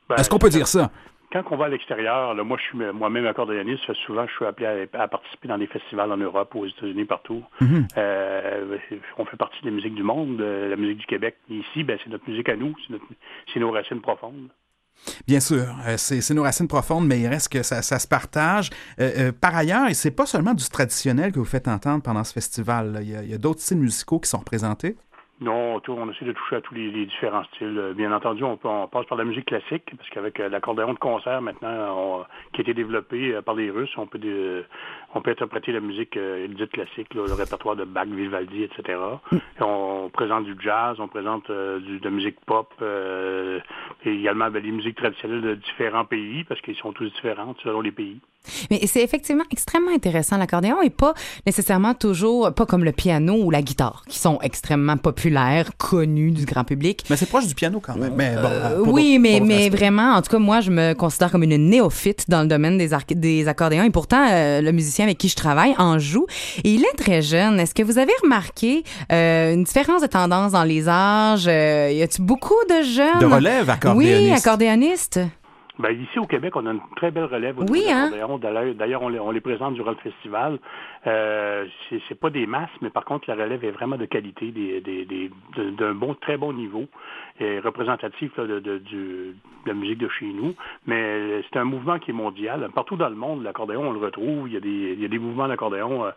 Speaker 8: Ben,
Speaker 3: Est-ce qu'on peut dire ça?
Speaker 8: Quand on va à l'extérieur, là, moi je suis moi-même accordéoniste, souvent je suis appelé à, à participer dans des festivals en Europe, aux États-Unis, partout.
Speaker 3: Mhm.
Speaker 8: Euh, on fait partie des musiques du monde, euh, la musique du Québec. Ici, ben, c'est notre musique à nous, c'est, nos racines profondes.
Speaker 3: Bien sûr, euh, c'est nos racines profondes, mais il reste que ça, ça se partage. Euh, euh, par ailleurs, et c'est pas seulement du traditionnel que vous faites entendre pendant ce festival. là. Il y a, il y a d'autres styles musicaux qui sont représentés.
Speaker 8: Non, on essaie de toucher à tous les, différents styles. Euh, Bien entendu, on, passe par la musique classique, parce qu'avec euh, l'accordéon de concert maintenant, qui a été développé euh, par les Russes, on peut, on peut interpréter la musique euh, dite classique, le répertoire de Bach, Vivaldi, etc. Et on présente du jazz, on présente de la musique pop, et également ben, les musiques traditionnelles de différents pays, parce qu'ils sont tous différents selon les pays.
Speaker 2: Mais c'est effectivement extrêmement intéressant. L'accordéon est pas nécessairement toujours, pas comme le piano ou la guitare, qui sont extrêmement populaires, connus du grand public.
Speaker 3: Mais c'est proche du piano quand même. Mais bon,
Speaker 2: Euh, oui, mais, mais vraiment, en tout cas, moi, je me considère comme une néophyte dans le domaine des, des accordéons. Et pourtant, euh, le musicien avec qui je travaille en joue. Et il est très jeune. Est-ce que vous avez remarqué euh, une différence de tendance dans les âges? Euh, y a-t-il beaucoup de jeunes?
Speaker 3: De relève accordéoniste.
Speaker 2: Oui, accordéonistes.
Speaker 8: Ben, ici au Québec, on a une très belle relève au
Speaker 2: Oui,
Speaker 8: niveau
Speaker 2: hein?
Speaker 8: D'ailleurs, on les, on les présente durant le festival. Euh, c'est pas des masses, mais par contre, la relève est vraiment de qualité, des- des- des- de- d'un bon, très bon niveau, et représentatif là, de, de- du- de la musique de chez nous. Mais c'est un mouvement qui est mondial. Partout dans le monde, l'accordéon, on le retrouve. Il y a des, il y a des mouvements d'accordéon euh,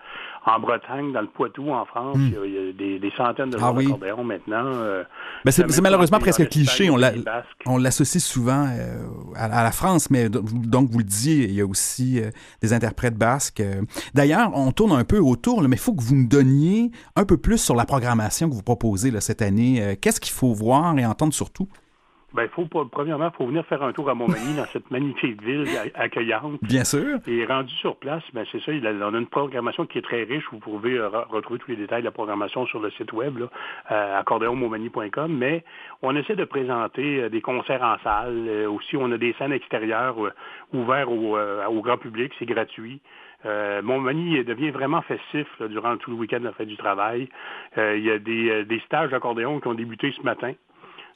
Speaker 8: en Bretagne, dans le Poitou, en France. Il y a- il y a, des, des centaines de
Speaker 3: Hmm. Ah oui.
Speaker 8: d'accordéon maintenant. euh,
Speaker 3: Ben, c'est malheureusement presque cliché. On l'a- l'associe souvent euh, à, à la France, mais donc vous le disiez, il y a aussi euh, des interprètes basques. euh. D'ailleurs, on tourne un peu autour, là, mais il faut que vous nous donniez un peu plus sur la programmation que vous proposez cette année. Euh, Qu'est-ce qu'il faut voir et entendre surtout?
Speaker 8: Ben, faut pas- premièrement, il faut venir faire un tour à Montmagny, dans cette magnifique ville accueillante.
Speaker 3: Bien sûr.
Speaker 8: Et rendu sur place, ben c'est ça, on a une programmation qui est très riche. Vous pouvez euh, re- retrouver tous les détails de la programmation sur le site web, là, euh, accordéonmontmagny.com. Mais on essaie de présenter euh, des concerts en salle. Euh, aussi, on a des scènes extérieures ouvertes au, au grand public. C'est gratuit. Euh, Montmagny devient vraiment festif là, durant tout le week-end de la fête du travail. Il y a des, des stages d'accordéon qui ont débuté ce matin.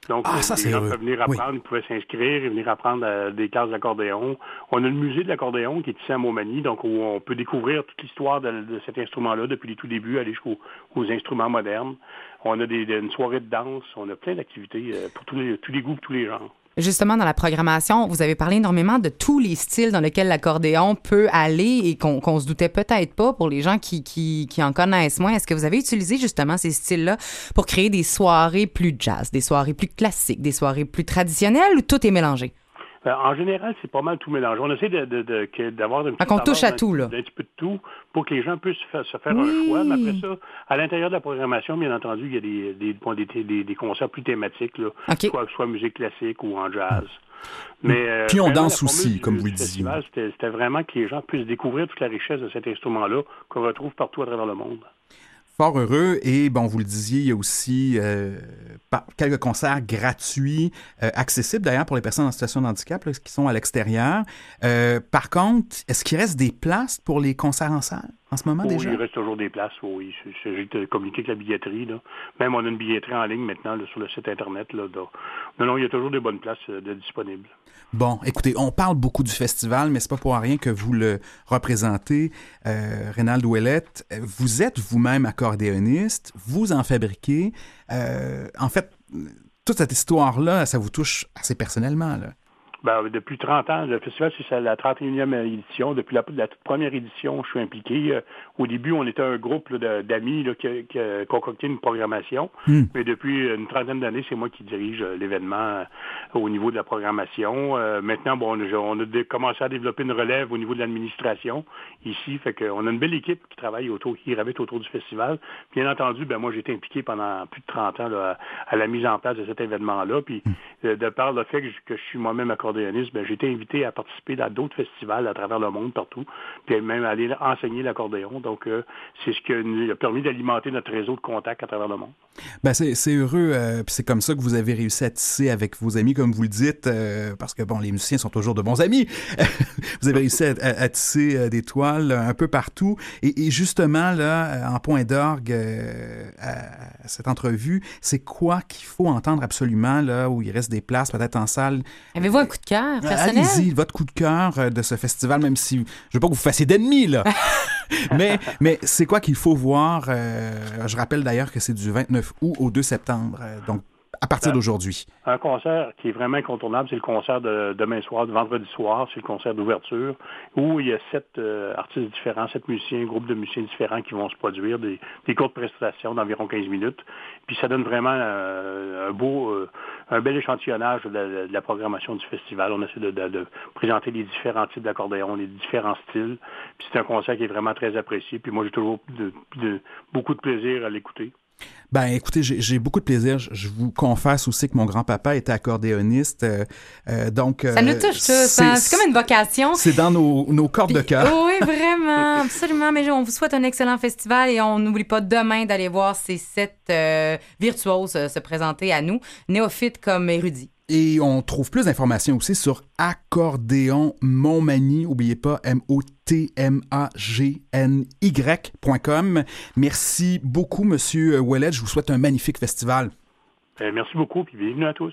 Speaker 8: Donc,
Speaker 3: Ah, ça,
Speaker 8: les gens
Speaker 3: heureux.
Speaker 8: peuvent venir
Speaker 3: Oui.
Speaker 8: apprendre, ils pouvaient s'inscrire et venir apprendre euh, des classes d'accordéon. On a le musée de l'accordéon qui est ici à Montmagny, donc où on peut découvrir toute l'histoire de, de cet instrument-là depuis les tout débuts, aller jusqu'aux aux instruments modernes. On a des, des- une soirée de danse, on a plein d'activités euh, pour tous les, tous les goûts, tous les genres.
Speaker 2: Justement, dans la programmation, vous avez parlé énormément de tous les styles dans lesquels l'accordéon peut aller et qu'on se doutait peut-être pas pour les gens qui en connaissent moins. Est-ce que vous avez utilisé justement ces styles-là pour créer des soirées plus jazz, des soirées plus classiques, des soirées plus traditionnelles ou tout est mélangé?
Speaker 8: Euh, en général, c'est pas mal tout mélangé. On essaie de, de, de- d'avoir une
Speaker 2: Ah, touche à
Speaker 8: tendance
Speaker 2: tout, là.
Speaker 8: petit peu de tout pour que les gens puissent fa- se faire
Speaker 2: Oui.
Speaker 8: un choix. Mais après ça, à l'intérieur de la programmation, bien entendu, il y a des, des, bon, des, des- des concerts plus thématiques, là,
Speaker 2: OK.
Speaker 8: soit, soit musique classique ou en jazz. Mais, euh,
Speaker 3: Puis on danse aussi,
Speaker 8: du-
Speaker 3: comme vous le disiez.
Speaker 8: c'était vraiment que les gens puissent découvrir toute la richesse de cet instrument-là qu'on retrouve partout à travers le monde.
Speaker 3: Fort heureux. Et bon, vous le disiez, il y a aussi euh, quelques concerts gratuits, euh, accessibles d'ailleurs pour les personnes en situation de handicap là, qui sont à l'extérieur. Euh, par contre, est-ce qu'il reste des places pour les concerts en salle en ce moment
Speaker 8: Oui,
Speaker 3: déjà?
Speaker 8: il reste toujours des places, oui. C'est- c'est- J'ai te- communiqué avec la billetterie. Là. Même on a une billetterie en ligne maintenant là, sur le site Internet. Là, donc- Non, non, il y a toujours des bonnes places de disponibles.
Speaker 3: Bon, écoutez, on parle beaucoup du festival, mais c'est pas pour rien que vous le représentez, euh, Rénald. Euh, Vous êtes vous-même accordéoniste, vous en fabriquez. Euh, en fait, toute cette histoire-là, ça vous touche assez personnellement.
Speaker 8: Ben, depuis 30 ans, le festival, c'est la 31e édition. Depuis la, la toute première édition, je suis impliqué. Euh, au début, on était un groupe là, d'amis là, qui, qui a concocté une programmation.
Speaker 3: Hmm.
Speaker 8: Mais depuis une trentaine d'années, c'est moi qui dirige euh, l'événement euh, au niveau de la programmation. Euh, maintenant, bon, on a, on a commencé à développer une relève au niveau de l'administration ici. Fait qu'on a une belle équipe qui travaille autour, qui gravite autour du festival. Bien entendu, ben moi, j'ai été impliqué pendant plus de 30 ans là, à, la mise en place de cet événement-là. Puis, euh, de par le fait que je, que je suis moi-même accordéoniste, ben, j'ai été invité à participer à d'autres festivals à travers le monde, partout, puis même aller enseigner l'accordéon. Donc, euh, c'est ce qui nous a permis d'alimenter notre réseau de contacts à travers le monde.
Speaker 3: Ben c'est, c'est heureux, euh, puis c'est comme ça que vous avez réussi à tisser avec vos amis, comme vous le dites, euh, parce que bon, les musiciens sont toujours de bons amis. [laughs] vous avez réussi à, à- à tisser euh, des toiles un peu partout. Et, et justement, là, en point d'orgue euh, à, cette entrevue, c'est quoi qu'il faut entendre absolument, là, où il reste des places, peut-être en salle?
Speaker 2: Avez-vous un coup de cœur personnel?
Speaker 3: Allez-y, votre coup de cœur de ce festival, même si je veux pas que vous fassiez d'ennemis, là. [laughs] [laughs] mais mais c'est quoi qu'il faut voir? euh, je rappelle d'ailleurs que c'est du 29 août au 2 septembre. euh, donc, à partir
Speaker 8: Ben,
Speaker 3: d'aujourd'hui?
Speaker 8: Un concert qui est vraiment incontournable, c'est le concert de demain soir, de vendredi soir, c'est le concert d'ouverture, où il y a sept euh, artistes différents, sept musiciens, groupes de musiciens différents qui vont se produire, des, des courtes prestations d'environ 15 minutes. Puis ça donne vraiment euh, un beau, euh, un bel échantillonnage de la, de la programmation du festival. On essaie de, de- de présenter les différents types d'accordéon, les différents styles. Puis c'est un concert qui est vraiment très apprécié. Puis moi, j'ai toujours beaucoup de plaisir à l'écouter.
Speaker 3: Ben, écoutez, j'ai beaucoup de plaisir. Je, je vous confesse aussi que mon grand-papa était accordéoniste. euh, euh, donc,
Speaker 2: Ça nous
Speaker 3: euh,
Speaker 2: touche tous. hein. C'est comme une vocation.
Speaker 3: C'est dans nos, nos cordes de cœur.
Speaker 2: Oui, vraiment, [laughs] absolument. Mais on vous souhaite un excellent festival et on n'oublie pas demain d'aller voir ces sept virtuoses se présenter à nous, néophytes comme érudits.
Speaker 3: Et on trouve plus d'informations aussi sur accordéon Montmagny. N'oubliez pas, M-O-T-M-A-G-N-Y.com. Merci beaucoup, Monsieur Ouellet. Je vous souhaite un magnifique festival.
Speaker 8: Euh, merci beaucoup, puis bienvenue à tous.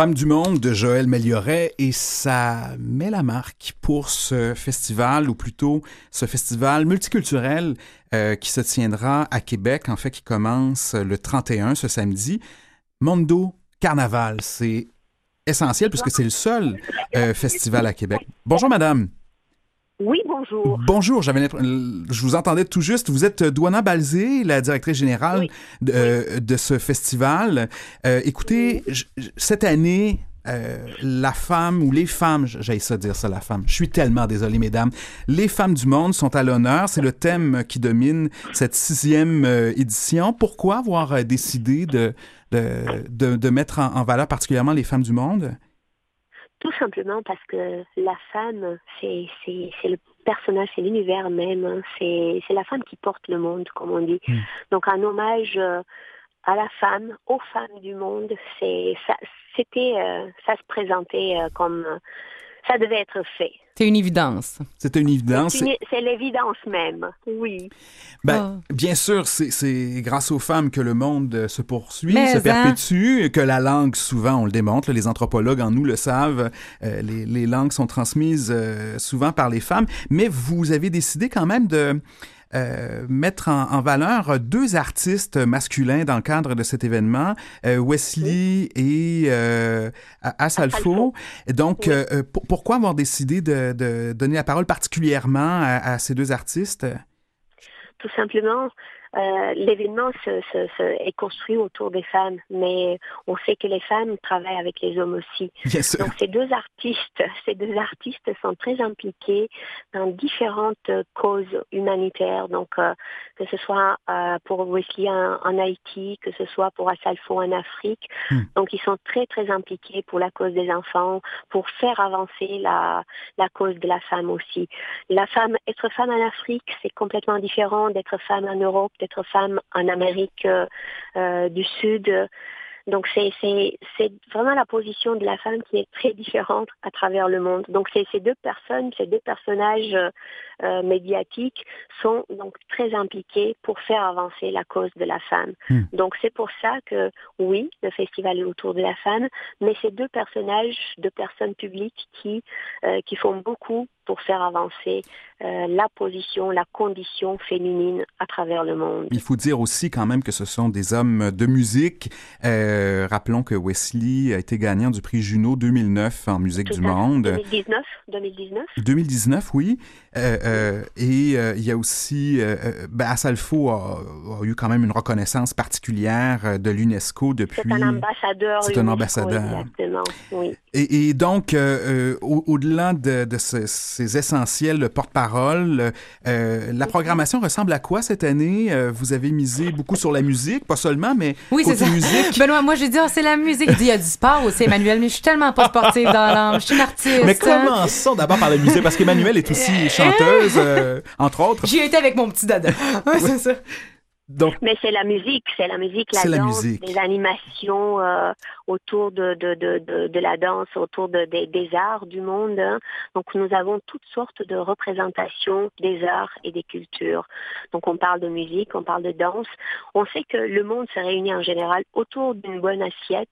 Speaker 9: Femme du monde
Speaker 3: de Joël Mellioret et ça met la marque pour ce festival ou plutôt ce festival multiculturel euh, qui se tiendra à Québec, en fait qui commence le 31 ce samedi. Mondo Carnaval, c'est essentiel puisque c'est le seul euh, festival à Québec. Bonjour madame.
Speaker 9: Oui, bonjour.
Speaker 3: Bonjour, j'avais je vous entendais tout juste. Vous êtes Douana Balzé, la directrice générale
Speaker 9: Oui.
Speaker 3: de, euh, de ce festival. Euh, écoutez, cette année, euh, la femme ou les femmes, j'aille ça dire ça, la femme. Je suis tellement désolé, mesdames. Les femmes du monde sont à l'honneur. C'est le thème qui domine cette sixième euh, édition. Pourquoi avoir euh, décidé de, de, de, de mettre en, en valeur particulièrement les femmes du monde?
Speaker 9: Tout simplement parce que la femme, c'est le personnage, c'est l'univers même. hein. C'est c'est la femme qui porte le monde, comme on dit.
Speaker 3: Mm.
Speaker 9: Donc un hommage euh, à la femme, aux femmes du monde. C'est ça, c'était, euh, ça se présentait euh, comme ça devait être fait.
Speaker 2: C'est une évidence.
Speaker 3: C'est une évidence.
Speaker 9: C'est l'évidence même. Oui.
Speaker 3: Ben, bien sûr, c'est- c'est grâce aux femmes que le monde euh, se poursuit,
Speaker 2: Mais
Speaker 3: se
Speaker 2: hein.
Speaker 3: perpétue, que la langue, souvent, on le démontre, les anthropologues en nous le savent, euh, les, les langues sont transmises euh, souvent par les femmes, mais vous avez décidé quand même de euh, mettre en, en valeur deux artistes masculins dans le cadre de cet événement, euh, Wesley et euh, Asalfo. Donc,
Speaker 9: Oui.
Speaker 3: euh, euh, pour- pourquoi avoir décidé de, de donner la parole particulièrement à, à ces deux artistes?
Speaker 9: Tout simplement, euh, l'événement se, se- se- est construit autour des femmes, mais on sait que les femmes travaillent avec les hommes aussi. Donc ces deux artistes, [laughs] ces deux artistes sont très impliqués dans différentes causes humanitaires. Donc euh, que ce soit euh, pour Wesley en, en Haïti, que ce soit pour Asalfo en Afrique.
Speaker 3: Hmm.
Speaker 9: Donc ils sont très très impliqués pour la cause des enfants, pour faire avancer la, la cause de la femme aussi. La femme, être femme en Afrique, c'est complètement différent d'être femme en Europe, d'être femme en Amérique euh, euh, du Sud. Donc c'est vraiment la position de la femme qui est très différente à travers le monde. Donc ces deux personnes, ces deux personnages euh, médiatiques sont donc très impliqués pour faire avancer la cause de la femme.
Speaker 3: Hmm.
Speaker 9: Donc c'est pour ça que oui, le festival est autour de la femme, mais ces deux personnages, deux personnes publiques qui euh, qui font beaucoup pour faire avancer euh, la position, la condition féminine à travers le monde.
Speaker 3: Il faut dire aussi quand même que ce sont des hommes de musique. Euh, rappelons que Wesley a été gagnant du prix Juno 2009 en musique
Speaker 9: Tout
Speaker 3: du monde.
Speaker 9: 2019, 2019.
Speaker 3: 2019, oui. Euh, euh, et euh, il y a aussi, ben, Asalfo a, a eu quand même une reconnaissance particulière de l'UNESCO depuis.
Speaker 9: C'est un ambassadeur.
Speaker 3: C'est un ambassadeur.
Speaker 9: Exactement, oui.
Speaker 3: Et, et donc, au- au-delà de, de ce- ces essentiels porte-parole, euh, la programmation ressemble à quoi cette année? Vous avez misé beaucoup sur la musique, pas seulement, mais
Speaker 2: Oui, c'est
Speaker 3: côté
Speaker 2: ça.
Speaker 3: musique. [laughs]
Speaker 2: Benoît, moi, j'ai dit, Ah, c'est la musique. Il dit, il y a du sport aussi, Emmanuel, mais je suis tellement pas sportive dans l'âme. Je suis une artiste.
Speaker 3: Mais
Speaker 2: hein.
Speaker 3: Commençons d'abord par la musique, parce qu'Emmanuel est aussi [laughs] chanteuse, euh, entre autres.
Speaker 2: J'y étais avec mon petit dada. [laughs] Ouais, c'est ça.
Speaker 3: Donc,
Speaker 9: Mais c'est la musique, c'est la musique, la danse,
Speaker 3: musique.
Speaker 9: des animations euh, autour de, de, de, de, de la danse, autour de, des- des arts du monde. hein. Donc nous avons toutes sortes de représentations des arts et des cultures. Donc on parle de musique, on parle de danse. On sait que le monde se réunit en général autour d'une bonne assiette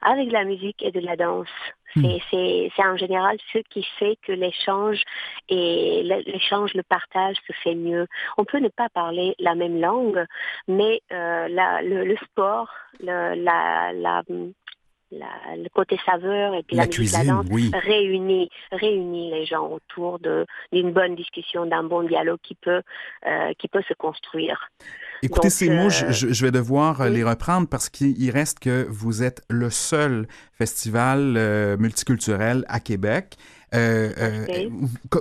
Speaker 9: avec de la musique et de la danse. C'est, c'est, en général ce qui fait que l'échange et le- l'échange, le partage se fait mieux. On peut ne pas parler la même langue, mais euh, la- le, le sport, le, la, la, la- le côté saveur et puis la,
Speaker 3: la
Speaker 9: musique, la
Speaker 3: cuisine,
Speaker 9: danse
Speaker 3: oui.
Speaker 9: réunit, réunit les gens autour d'une bonne discussion, d'un bon dialogue qui peut, euh, qui peut se construire.
Speaker 3: Écoutez,
Speaker 9: Donc,
Speaker 3: ces mots, je,
Speaker 9: euh,
Speaker 3: je- vais devoir euh,
Speaker 9: oui.
Speaker 3: les reprendre parce qu'il il reste que vous êtes le seul festival euh, multiculturel à Québec. Euh,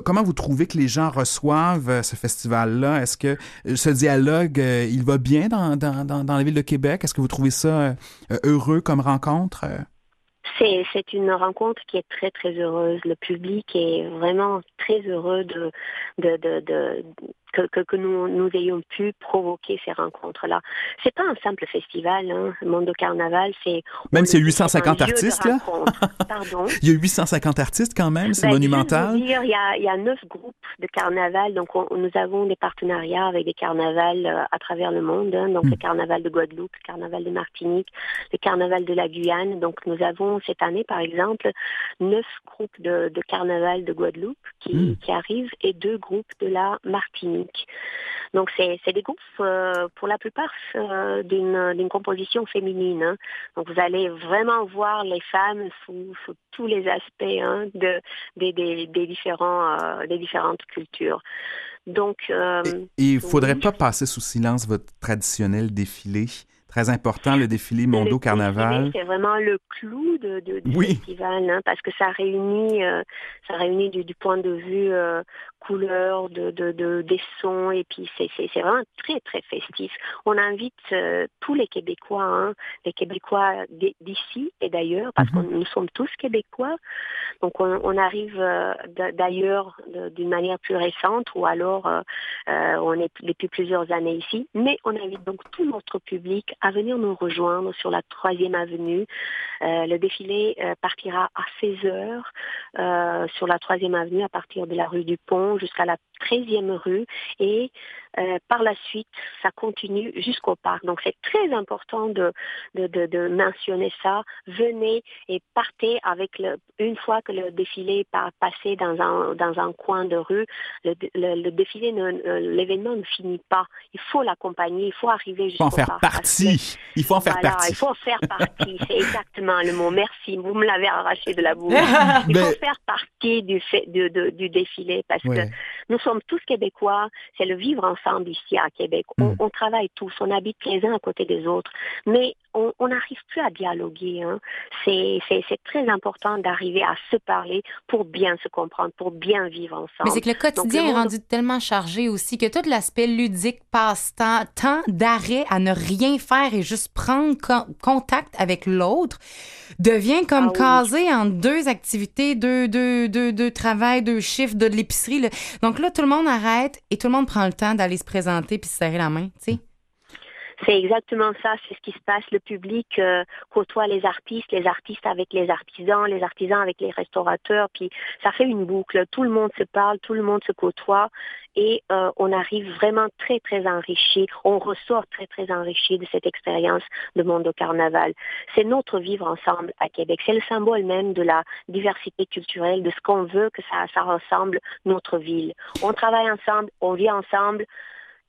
Speaker 3: comment vous trouvez que les gens reçoivent ce festival-là? Est-ce que ce dialogue, il va bien dans, dans, dans, dans la ville de Québec? Est-ce que vous trouvez ça heureux comme rencontre?
Speaker 9: C'est, c'est une rencontre qui est très très heureuse. Le public est vraiment très heureux de, de, de, de, que, que, que nous, nous ayons pu provoquer ces rencontres-là. C'est pas un simple festival, hein, Mondo Carnaval, c'est...
Speaker 3: Même
Speaker 9: est-
Speaker 3: 850
Speaker 9: c'est un lieu de
Speaker 3: artistes, là? [laughs]
Speaker 9: Pardon?
Speaker 3: Il y a 850 artistes quand même, c'est
Speaker 9: ben,
Speaker 3: monumental.
Speaker 9: dire, il y a, il y a neuf groupes de carnaval, donc on- nous avons des partenariats avec des carnavals euh, à travers le monde, hein, donc
Speaker 3: Mm.
Speaker 9: le carnaval de Guadeloupe, le carnaval de Martinique, le carnaval de la Guyane. Donc nous avons cette année, par exemple, neuf groupes de, de carnaval de Guadeloupe qui,
Speaker 3: Mm.
Speaker 9: qui arrivent et deux groupes de la Martinique. Donc c'est des groupes euh, pour la plupart euh, d'une composition féminine. hein. Donc vous allez vraiment voir les femmes sous, sous tous les aspects hein, de des, des, des différents euh, des différentes cultures. Donc
Speaker 3: il faudrait
Speaker 9: oui.
Speaker 3: pas passer sous silence votre traditionnel défilé? Très important, le défilé Mondo
Speaker 9: le
Speaker 3: Carnaval.
Speaker 9: C'est vraiment le clou de, de- du
Speaker 3: Oui.
Speaker 9: festival, hein, parce que ça réunit, ça réunit du, du point de vue euh, couleur, de, de, de- des sons, et puis c'est vraiment très très festif. On invite euh, tous les Québécois, hein, les Québécois d'ici et d'ailleurs, parce
Speaker 3: Mhm.
Speaker 9: que nous sommes tous Québécois. Donc on, on arrive euh, d'ailleurs d'une manière plus récente, ou alors euh, on est depuis plusieurs années ici. Mais on invite donc tout notre public à venir nous rejoindre sur la troisième avenue. Le défilé partira à 16 heures euh, sur la troisième avenue à partir de la rue du Pont jusqu'à la 13e rue et euh, par la suite ça continue jusqu'au parc. Donc c'est très important de, de, de, de mentionner ça. Venez et partez avec le, une fois que le défilé est pa- passé dans un, dans un coin de rue, le, le, le défilé, euh, l'événement ne finit pas. Il faut l'accompagner, il faut arriver
Speaker 3: Il faut
Speaker 9: jusqu'au
Speaker 3: en faire
Speaker 9: parc.
Speaker 3: partie. Il faut en faire
Speaker 9: voilà,
Speaker 3: partie.
Speaker 9: il faut en faire partie, [laughs] c'est exactement le mot. Merci, vous me l'avez arraché de la bouche. [laughs] Il faut faire partie du, fait, du défilé parce
Speaker 3: Ouais.
Speaker 9: que nous sommes tous québécois, c'est le vivre ensemble ici à Québec. On,
Speaker 3: Mm.
Speaker 9: on travaille tous, on habite les uns à côté des autres, mais on n'arrive plus à dialoguer. hein. C'est très important d'arriver à se parler pour bien se comprendre, pour bien vivre ensemble.
Speaker 2: Mais c'est que le quotidien
Speaker 9: Donc, le
Speaker 2: est rendu tellement chargé aussi que tout l'aspect ludique, passe-temps, temps d'arrêt à ne rien faire et juste prendre co- contact avec l'autre devient comme
Speaker 9: Ah oui.
Speaker 2: casé en deux activités, deux, deux, deux, deux travail, deux chiffres, de, l'épicerie. Donc là, tout le monde arrête et tout le monde prend le temps d'aller se présenter puis se serrer la main, tu sais.
Speaker 9: C'est exactement ça, c'est ce qui se passe. Le public euh, côtoie les artistes, les artistes avec les artisans, les artisans avec les restaurateurs, puis ça fait une boucle. Tout le monde se parle, tout le monde se côtoie et euh, on arrive vraiment très très enrichi. On ressort très très enrichi de cette expérience de monde au carnaval. C'est notre vivre ensemble à Québec. C'est le symbole même de la diversité culturelle, de ce qu'on veut que ça, ça ressemble notre ville. On travaille ensemble, on vit ensemble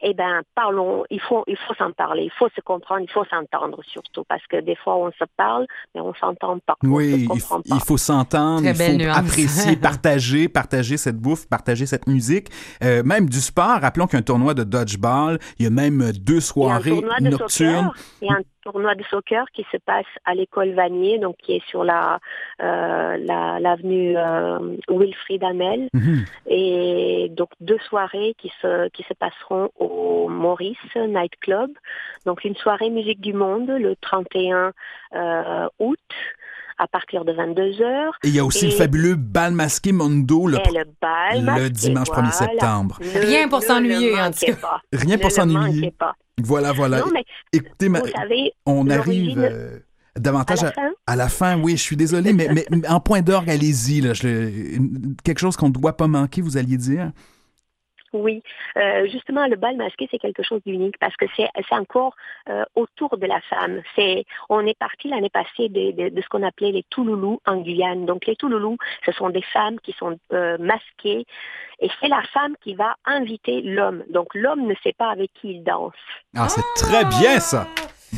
Speaker 9: eh ben, parlons, il faut, il faut s'en parler, il faut se comprendre, il faut s'entendre surtout, parce que des fois on se parle, mais on s'entend pas. on se
Speaker 3: Oui, il,
Speaker 9: comprend pas.
Speaker 3: il faut s'entendre, il faut
Speaker 2: nuance.
Speaker 3: apprécier, [laughs] partager, partager cette bouffe, partager cette musique. Euh, même du sport, rappelons qu'un tournoi de dodgeball, il y a même deux
Speaker 9: Il y a un
Speaker 3: soirées
Speaker 9: tournoi de
Speaker 3: nocturnes.
Speaker 9: Tournoi de soccer qui se passe à l'école Vanier, donc qui est sur la euh, la- l'avenue euh, Wilfrid Hamel,
Speaker 3: Mhm.
Speaker 9: et donc deux soirées qui se qui se passeront au Maurice Night Club. Donc une soirée musique du monde le 31 euh, août à partir de 22 heures.
Speaker 3: Et il y a aussi le fabuleux bal masqué Mondo le,
Speaker 9: Et le bal
Speaker 3: le
Speaker 9: masqué,
Speaker 3: dimanche 1er
Speaker 9: voilà.
Speaker 3: septembre.
Speaker 2: Rien pour s'ennuyer, en tout cas.
Speaker 3: Rien
Speaker 9: Ne
Speaker 3: pour s'ennuyer. Voilà, voilà.
Speaker 9: Non, mais
Speaker 3: Écoutez, ma-
Speaker 9: vous savez,
Speaker 3: on arrive euh, davantage
Speaker 9: à la fin,
Speaker 3: à la fin. Oui, je suis désolé, mais, mais, en point d'orgue, allez-y. quelque chose qu'on ne doit pas manquer, vous alliez dire?
Speaker 9: Oui, euh, justement, le bal masqué, c'est quelque chose d'unique parce que c'est encore euh, autour de la femme. On est parti l'année passée de ce qu'on appelait les Touloulous en Guyane. Donc les Touloulous, ce sont des femmes qui sont euh, masquées et c'est la femme qui va inviter l'homme. Donc l'homme ne sait pas avec qui il danse.
Speaker 3: Ah, c'est très bien, ça.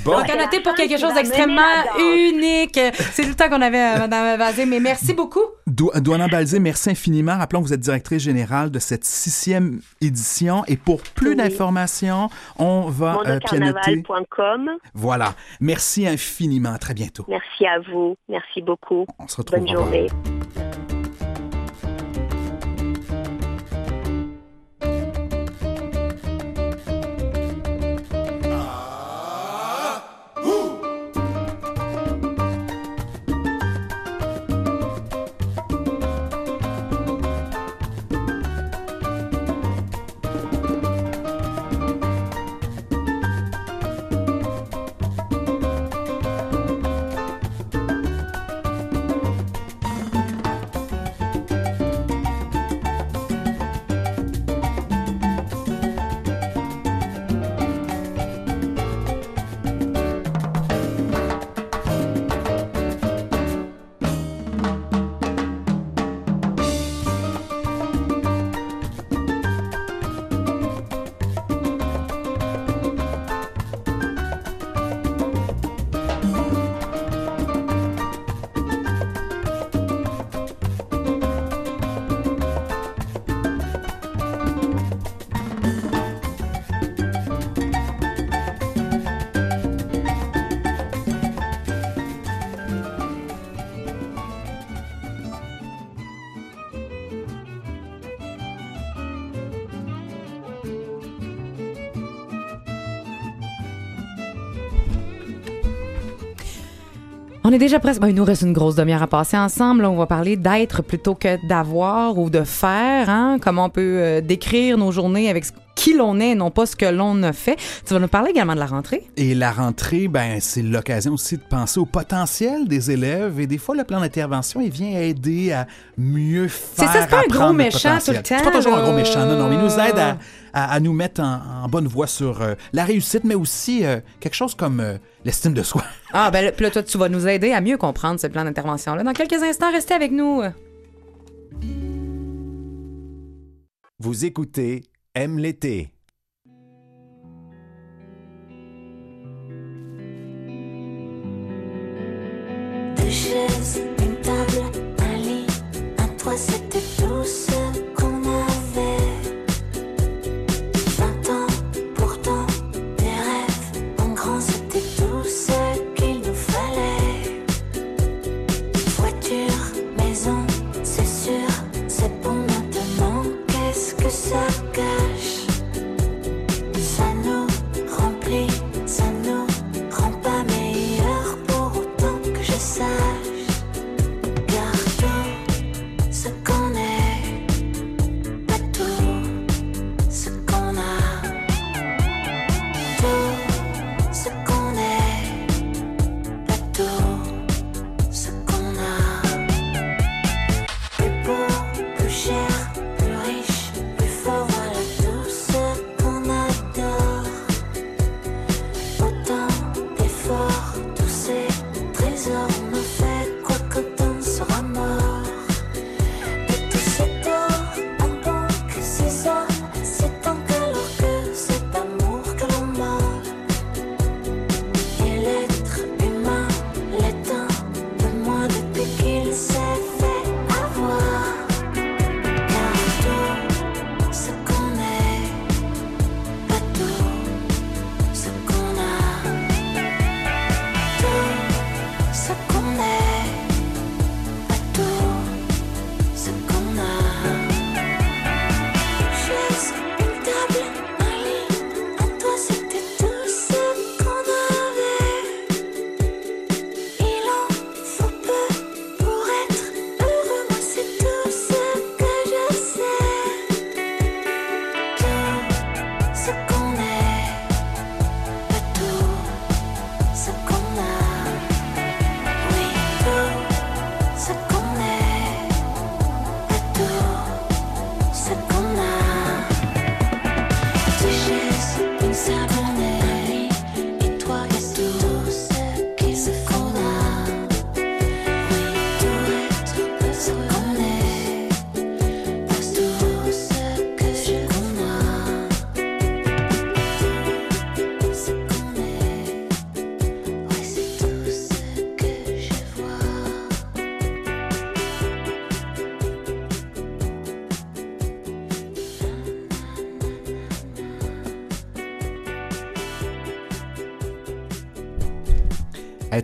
Speaker 3: Bon.
Speaker 2: Donc, été pour quelque chose d'extrêmement unique. C'est tout le temps qu'on avait, euh, Madame Vazé, mais merci beaucoup.
Speaker 3: Do- Douana Balzé, merci infiniment. Rappelons que vous êtes directrice générale de cette sixième édition. Et pour plus
Speaker 9: Oui.
Speaker 3: d'informations, on va euh, pianoter. Voilà. Merci infiniment. À très bientôt.
Speaker 9: Merci à vous. Merci beaucoup.
Speaker 3: On se retrouve.
Speaker 9: Bonne
Speaker 3: revoir.
Speaker 2: On est déjà presque. ben, il nous reste une grosse demi-heure à passer ensemble. On va parler d'être plutôt que d'avoir ou de faire. Hein? Comment on peut euh, décrire nos journées avec ce- qui l'on est, non pas ce que l'on a fait. Tu vas nous parler également de la rentrée.
Speaker 3: Et la rentrée, ben, c'est l'occasion aussi de penser au potentiel des élèves. Et des fois, le plan d'intervention, il vient aider à mieux
Speaker 2: C'est
Speaker 3: faire
Speaker 2: ça, c'est pas un gros
Speaker 3: apprendre le
Speaker 2: méchant
Speaker 3: potentiel.
Speaker 2: tout le temps,
Speaker 3: C'est pas toujours un gros méchant, non, non. Mais il nous aide à, à- à nous mettre en, en bonne voie sur euh, la réussite, mais aussi euh, quelque chose comme euh, l'estime de soi. [laughs]
Speaker 2: Ah, ben là, toi, tu vas nous aider à mieux comprendre ce plan d'intervention-là. Dans quelques instants, restez avec nous.
Speaker 7: Vous écoutez Aime l'été.
Speaker 10: Deux chaises, une table, un lit, un toit, c'était tout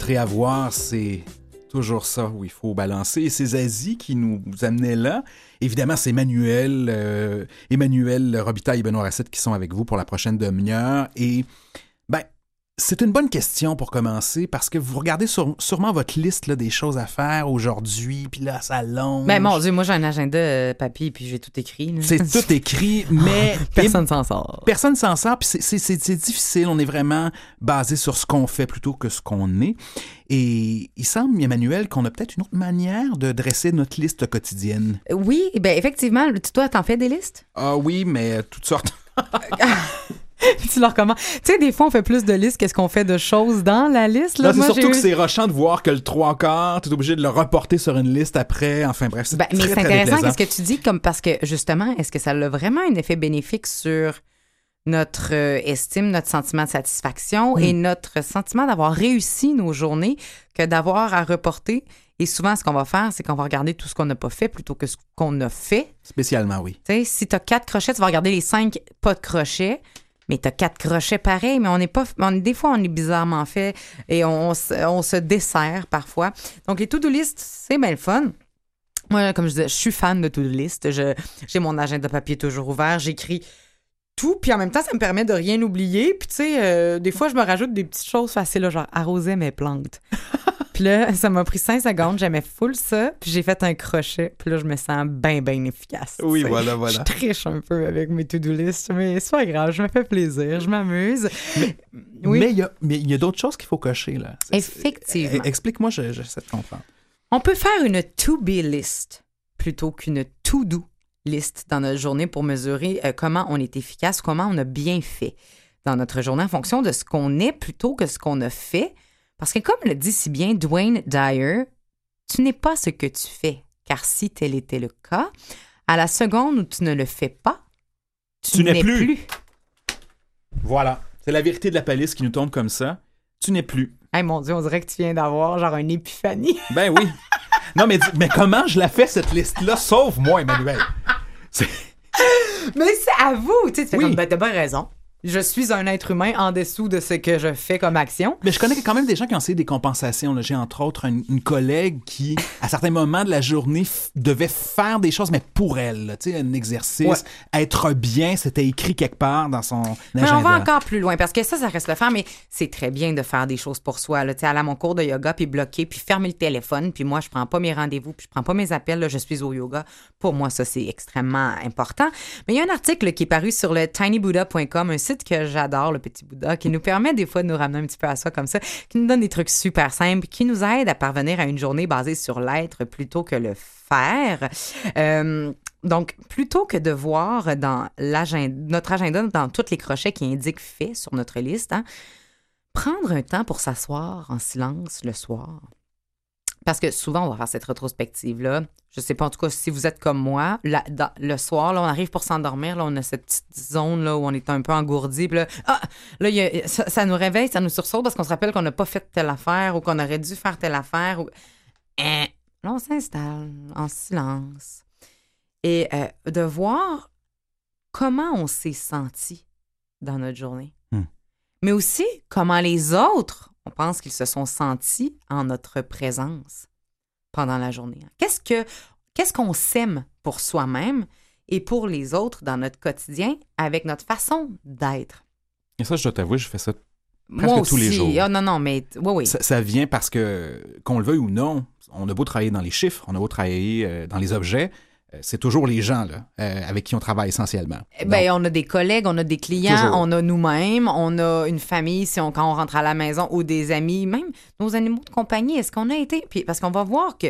Speaker 10: Être et
Speaker 3: avoir, c'est toujours ça où il faut balancer. Et c'est Zazie qui nous amenait là. Évidemment, c'est Emmanuel, euh, Emmanuel Robitaille et Benoît Racette qui sont avec vous pour la prochaine demi-heure. Et, c'est une bonne question pour commencer parce que vous regardez sur- sûrement votre liste là, des choses à faire aujourd'hui, puis là, ça longe.
Speaker 2: Ben, mon Dieu, moi, j'ai un agenda euh, papier, puis j'ai tout écrit.
Speaker 3: C'est tout écrit, [laughs] mais [laughs]
Speaker 2: Personne s'en sort.
Speaker 3: Personne s'en sort, puis c'est- difficile. On est vraiment basé sur ce qu'on fait plutôt que ce qu'on est. Et il semble, Emmanuel, qu'on a peut-être une autre manière de dresser notre liste quotidienne.
Speaker 2: Oui, ben effectivement. Toi, t'en fais des listes?
Speaker 3: Ah oui, mais toutes sortes. [laughs] [laughs]
Speaker 2: Tu leur recommandes. Tu sais, des fois, on fait plus de listes qu'est-ce qu'on fait de choses dans la liste. Là,
Speaker 3: c'est surtout que c'est rochant de voir que le trois quarts, tu es obligé de le reporter sur une liste après. Enfin bref, c'est
Speaker 2: Ben, mais c'est intéressant
Speaker 3: déplaisant.
Speaker 2: qu'est-ce que tu dis, comme parce que justement, est-ce que ça a vraiment un effet bénéfique sur notre euh, estime, notre sentiment de satisfaction et notre sentiment d'avoir réussi nos journées que d'avoir à reporter? Et souvent, ce qu'on va faire, c'est qu'on va regarder tout ce qu'on n'a pas fait plutôt que ce qu'on a fait.
Speaker 3: Spécialement, oui.
Speaker 2: Tu sais, si tu as quatre crochets, tu vas regarder les cinq pas de crochets. Mais tu as quatre crochets pareils, mais on n'est pas. on- des fois, on est bizarrement fait et on, se- on se dessert parfois. Donc, les to-do list, c'est bien le fun. Moi, comme je disais, je suis fan de to-do list. J'ai mon agenda papier toujours ouvert. J'écris tout, puis en même temps, ça me permet de rien oublier. Puis, tu sais, euh, des fois, je me rajoute des petites choses faciles, genre arroser mes plantes. [laughs] Puis là, [laughs] ça m'a pris cinq secondes, j'aimais full ça, puis j'ai fait un crochet, puis là, je me sens bien, bien efficace.
Speaker 3: Oui, voilà, voilà.
Speaker 2: Je triche un peu avec mes to-do list, mais c'est pas grave, je me fais plaisir, je m'amuse. oui.
Speaker 3: Mais il y a, mais il y a d'autres choses qu'il faut cocher, là.
Speaker 2: Effectivement.
Speaker 3: Eh, Explique-moi, je- j'essaie de comprendre.
Speaker 2: On peut faire une to-be list plutôt qu'une to-do list dans notre journée pour mesurer euh, comment on est efficace, comment on a bien fait dans notre journée en fonction de ce qu'on est plutôt que ce qu'on a fait. Parce que comme le dit si bien Dwayne Dyer, tu n'es pas ce que tu fais, car si tel était le cas, à la seconde où tu ne le fais pas, tu,
Speaker 3: Tu n'es
Speaker 2: n'es
Speaker 3: plus.
Speaker 2: plus.
Speaker 3: Voilà. C'est la vérité de la palisse qui nous tombe comme ça. Tu n'es plus.
Speaker 2: Hey, mon Dieu, on dirait que tu viens d'avoir genre une épiphanie. [laughs]
Speaker 3: Ben oui. non, mais, dis- mais comment je la fais, cette liste-là? Sauve-moi, Emmanuel. C'est-
Speaker 2: Mais c'est à vous, tu sais, tu fais
Speaker 3: Oui.
Speaker 2: comme, ben, t'as bien raison. Je suis un être humain en dessous de ce que je fais comme action.
Speaker 3: Mais je connais quand même des gens qui ont essayé des compensations. J'ai entre autres une, une collègue qui, à certains moments de la journée, devait faire des choses, mais pour elle. Tu sais, un exercice, être bien, c'était écrit quelque part dans son
Speaker 2: Mais
Speaker 3: agenda.
Speaker 2: on va encore plus loin parce que ça, ça reste le faire, mais c'est très bien de faire des choses pour soi. Là. Tu sais, aller à mon cours de yoga, puis bloquer, puis fermer le téléphone, puis moi, je prends pas mes rendez-vous, puis je prends pas mes appels, là, je suis au yoga. Pour moi, ça, c'est extrêmement important. Mais il y a un article qui est paru sur le tinybuddha.com, un que j'adore, le petit Bouddha, qui nous permet des fois de nous ramener un petit peu à ça comme ça, qui nous donne des trucs super simples, qui nous aide à parvenir à une journée basée sur l'être plutôt que le faire. Euh, donc, plutôt que de voir dans notre agenda, dans tous les crochets qui indiquent fait sur notre liste, hein, prendre un temps pour s'asseoir en silence le soir. Parce que souvent, on va faire cette rétrospective-là. Je sais pas, en tout cas, si vous êtes comme moi, dans- le soir, là, on arrive pour s'endormir, là, on a cette petite zone là, où on est un peu engourdi. Puis là, ah, là, il y a- ça, ça nous réveille, ça nous sursaute parce qu'on se rappelle qu'on n'a pas fait telle affaire ou qu'on aurait dû faire telle affaire. Ou... Hein. Là, on s'installe en silence. Et euh, de voir comment on s'est senti dans notre journée.
Speaker 3: Hmm.
Speaker 2: Mais aussi comment les autres, on pense qu'ils se sont sentis en notre présence pendant la journée. Qu'est-ce que qu'est-ce qu'on sème pour soi-même et pour les autres dans notre quotidien avec notre façon d'être?
Speaker 3: Et ça, je dois t'avouer, je fais ça.
Speaker 2: Moi
Speaker 3: Presque tous les
Speaker 2: aussi.
Speaker 3: jours.
Speaker 2: Ah non, non, mais oui, oui.
Speaker 3: Ça, ça vient parce que, qu'on le veuille ou non, on a beau travailler dans les chiffres, on a beau travailler euh, dans les objets, c'est toujours les gens là, euh, avec qui on travaille essentiellement.
Speaker 2: Eh Ben, on a des collègues, on a des clients,
Speaker 3: Toujours.
Speaker 2: on a nous-mêmes, on a une famille si on, quand on rentre à la maison ou des amis, même nos animaux de compagnie. Est-ce qu'on a été. Puis, parce qu'on va voir que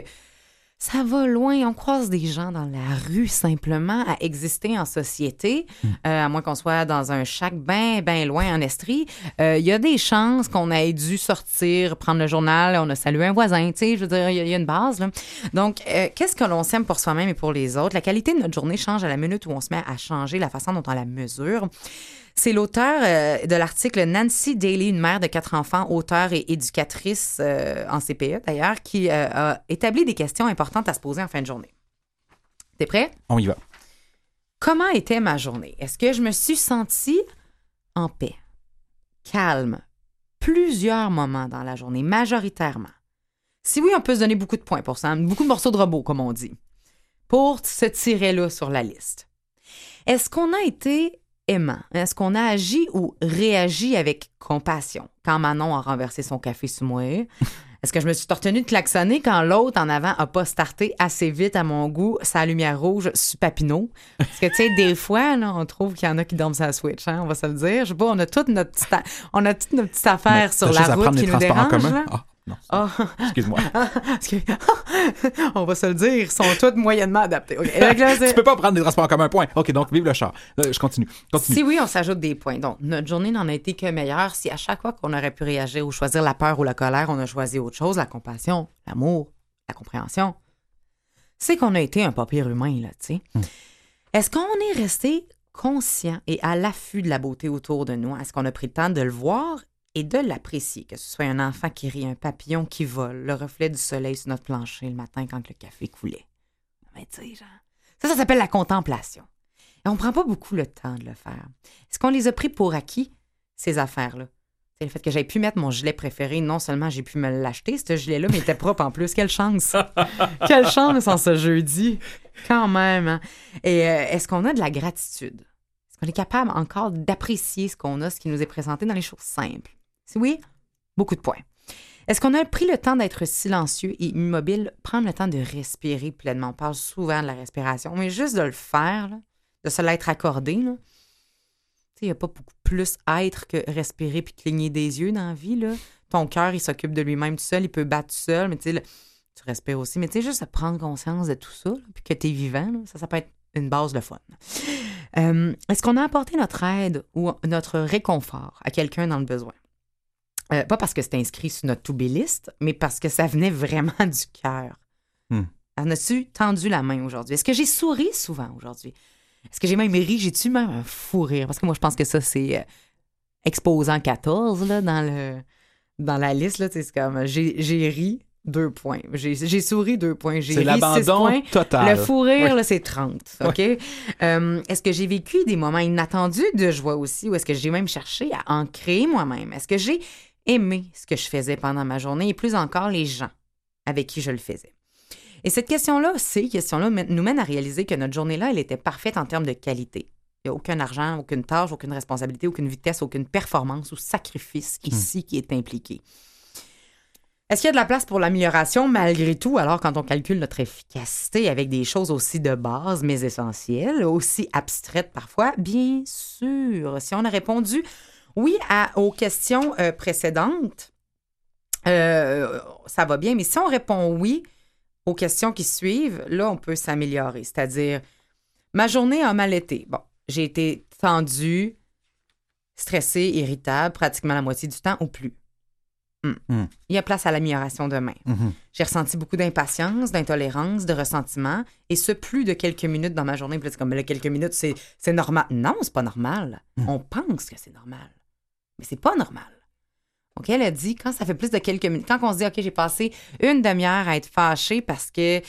Speaker 2: ça va loin. On croise des gens dans la rue simplement à exister en société,
Speaker 3: Hmm.
Speaker 2: euh, à moins qu'on soit dans un chac bien, bien loin en Estrie. Euh, Il y a des chances qu'on ait dû sortir, prendre le journal, on a salué un voisin, tu sais, je veux dire, il y a- il y, a une base. Là. Donc, euh, qu'est-ce que l'on sème pour soi-même et pour les autres? La qualité de notre journée change à la minute où on se met à changer la façon dont on la mesure. C'est l'auteur euh, de l'article Nancy Daly, une mère de quatre enfants, auteure et éducatrice euh, en CPE d'ailleurs, qui euh, a établi des questions importantes à se poser en fin de journée. T'es prêt?
Speaker 3: On y va.
Speaker 2: Comment était ma journée? Est-ce que je me suis sentie en paix, calme, plusieurs moments dans la journée, majoritairement? Si oui, on peut se donner beaucoup de points pour ça, beaucoup de morceaux de robot, comme on dit, pour se tirer là sur la liste. Est-ce qu'on a été aimant? Est-ce qu'on a agi ou réagi avec compassion? Quand Manon a renversé son café sous moi? [laughs] Est-ce que je me suis retenu de klaxonner quand l'autre en avant a pas starté assez vite à mon goût sa lumière rouge sur Papineau? Parce que, tu sais, des fois, là, on trouve qu'il y en a qui dorment la Switch, hein, on va se le dire. Je sais pas, on a toute notre petite, on a toute notre petite affaire
Speaker 3: Mais
Speaker 2: sur la route qui nous dérange.
Speaker 3: Ah, non, excuse-moi. [laughs] [laughs]
Speaker 2: On va se le dire, ils sont tous moyennement adaptés. OK. Donc là, [laughs]
Speaker 3: tu peux pas prendre des transports en commun, point. OK, donc vive le char. Euh, je continue. continue.
Speaker 2: Si oui, on s'ajoute des points. Donc, notre journée n'en a été que meilleure si à chaque fois qu'on aurait pu réagir ou choisir la peur ou la colère, on a choisi autre chose, la compassion, l'amour, la compréhension. C'est qu'on a été un pas pire humain, là, tu sais. Est-ce qu'on est resté conscient et à l'affût de la beauté autour de nous? Est-ce qu'on a pris le temps de le voir et de l'apprécier? Que ce soit un enfant qui rit, un papillon qui vole, le reflet du soleil sur notre plancher le matin quand le café coulait. Mais tu genre, ça, ça s'appelle la contemplation. Et on prend pas beaucoup le temps de le faire. Est-ce qu'on les a pris pour acquis, ces affaires-là? C'est le fait que j'aie pu mettre mon gilet préféré, non seulement j'ai pu me l'acheter, ce gilet-là, mais il était propre en plus. Quelle chance! [laughs] Quelle chance en ce jeudi! Quand même. hein? Et euh, est-ce qu'on a de la gratitude? Est-ce qu'on est capable encore d'apprécier ce qu'on a, ce qui nous est présenté dans les choses simples? Oui, beaucoup de points. Est-ce qu'on a pris le temps d'être silencieux et immobile, prendre le temps de respirer pleinement? On parle souvent de la respiration, mais juste de le faire, de se l'être accordé. Il n'y a pas beaucoup plus être que respirer puis cligner des yeux dans la vie. Ton cœur, il s'occupe de lui-même tout seul, il peut battre tout seul, mais tu tu respires aussi. Mais tu sais, juste prendre conscience de tout ça, puis que tu es vivant, ça, ça peut être une base de fun. Euh, Est-ce qu'on a apporté notre aide ou notre réconfort à quelqu'un dans le besoin? Euh, pas parce que c'est inscrit sur notre to-be list, mais parce que ça venait vraiment [laughs] du cœur.
Speaker 11: Hmm.
Speaker 2: En as-tu tendu la main aujourd'hui? Est-ce que j'ai souri souvent aujourd'hui? Est-ce que j'ai même ri? J'ai-tu même un fou rire? Parce que moi, je pense que ça, c'est euh, exposant 14 là, dans, le, dans la liste. C'est comme j'ai ri, deux points. J'ai souri, deux points. J'ai
Speaker 11: l'abandon total.
Speaker 2: Le fou rire,
Speaker 11: Oui.
Speaker 2: c'est 30. OK? Euh, est-ce que j'ai vécu des moments inattendus de joie aussi ou est-ce que j'ai même cherché à en créer moi-même? Est-ce que j'ai aimé ce que je faisais pendant ma journée et plus encore les gens avec qui je le faisais? Et cette question-là, ces questions-là nous mènent à réaliser que notre journée-là, elle était parfaite en termes de qualité. Il n'y a aucun argent, aucune tâche, aucune responsabilité, aucune vitesse, aucune performance ou sacrifice ici qui est impliqué. Est-ce qu'il y a de la place pour l'amélioration malgré tout, alors quand on calcule notre efficacité avec des choses aussi de base mais essentielles, aussi abstraites parfois? Bien sûr. Si on a répondu oui à, aux questions euh, précédentes, euh, ça va bien. Mais si on répond oui aux questions qui suivent, là, on peut s'améliorer. C'est-à-dire, ma journée a mal été. Bon, j'ai été tendue, stressée, irritable pratiquement la moitié du temps ou plus. Hmm.
Speaker 11: Hmm.
Speaker 2: Il y a place à l'amélioration demain.
Speaker 11: Mhm.
Speaker 2: J'ai ressenti beaucoup d'impatience, d'intolérance, de ressentiment, et ce plus de quelques minutes dans ma journée. Puis comme, là, quelques minutes, c'est, c'est normal. Non, c'est pas normal. On pense que c'est normal, mais c'est pas normal. OK, elle a dit, quand ça fait plus de quelques minutes, quand on se dit, OK, j'ai passé une demi-heure à être fâchée parce que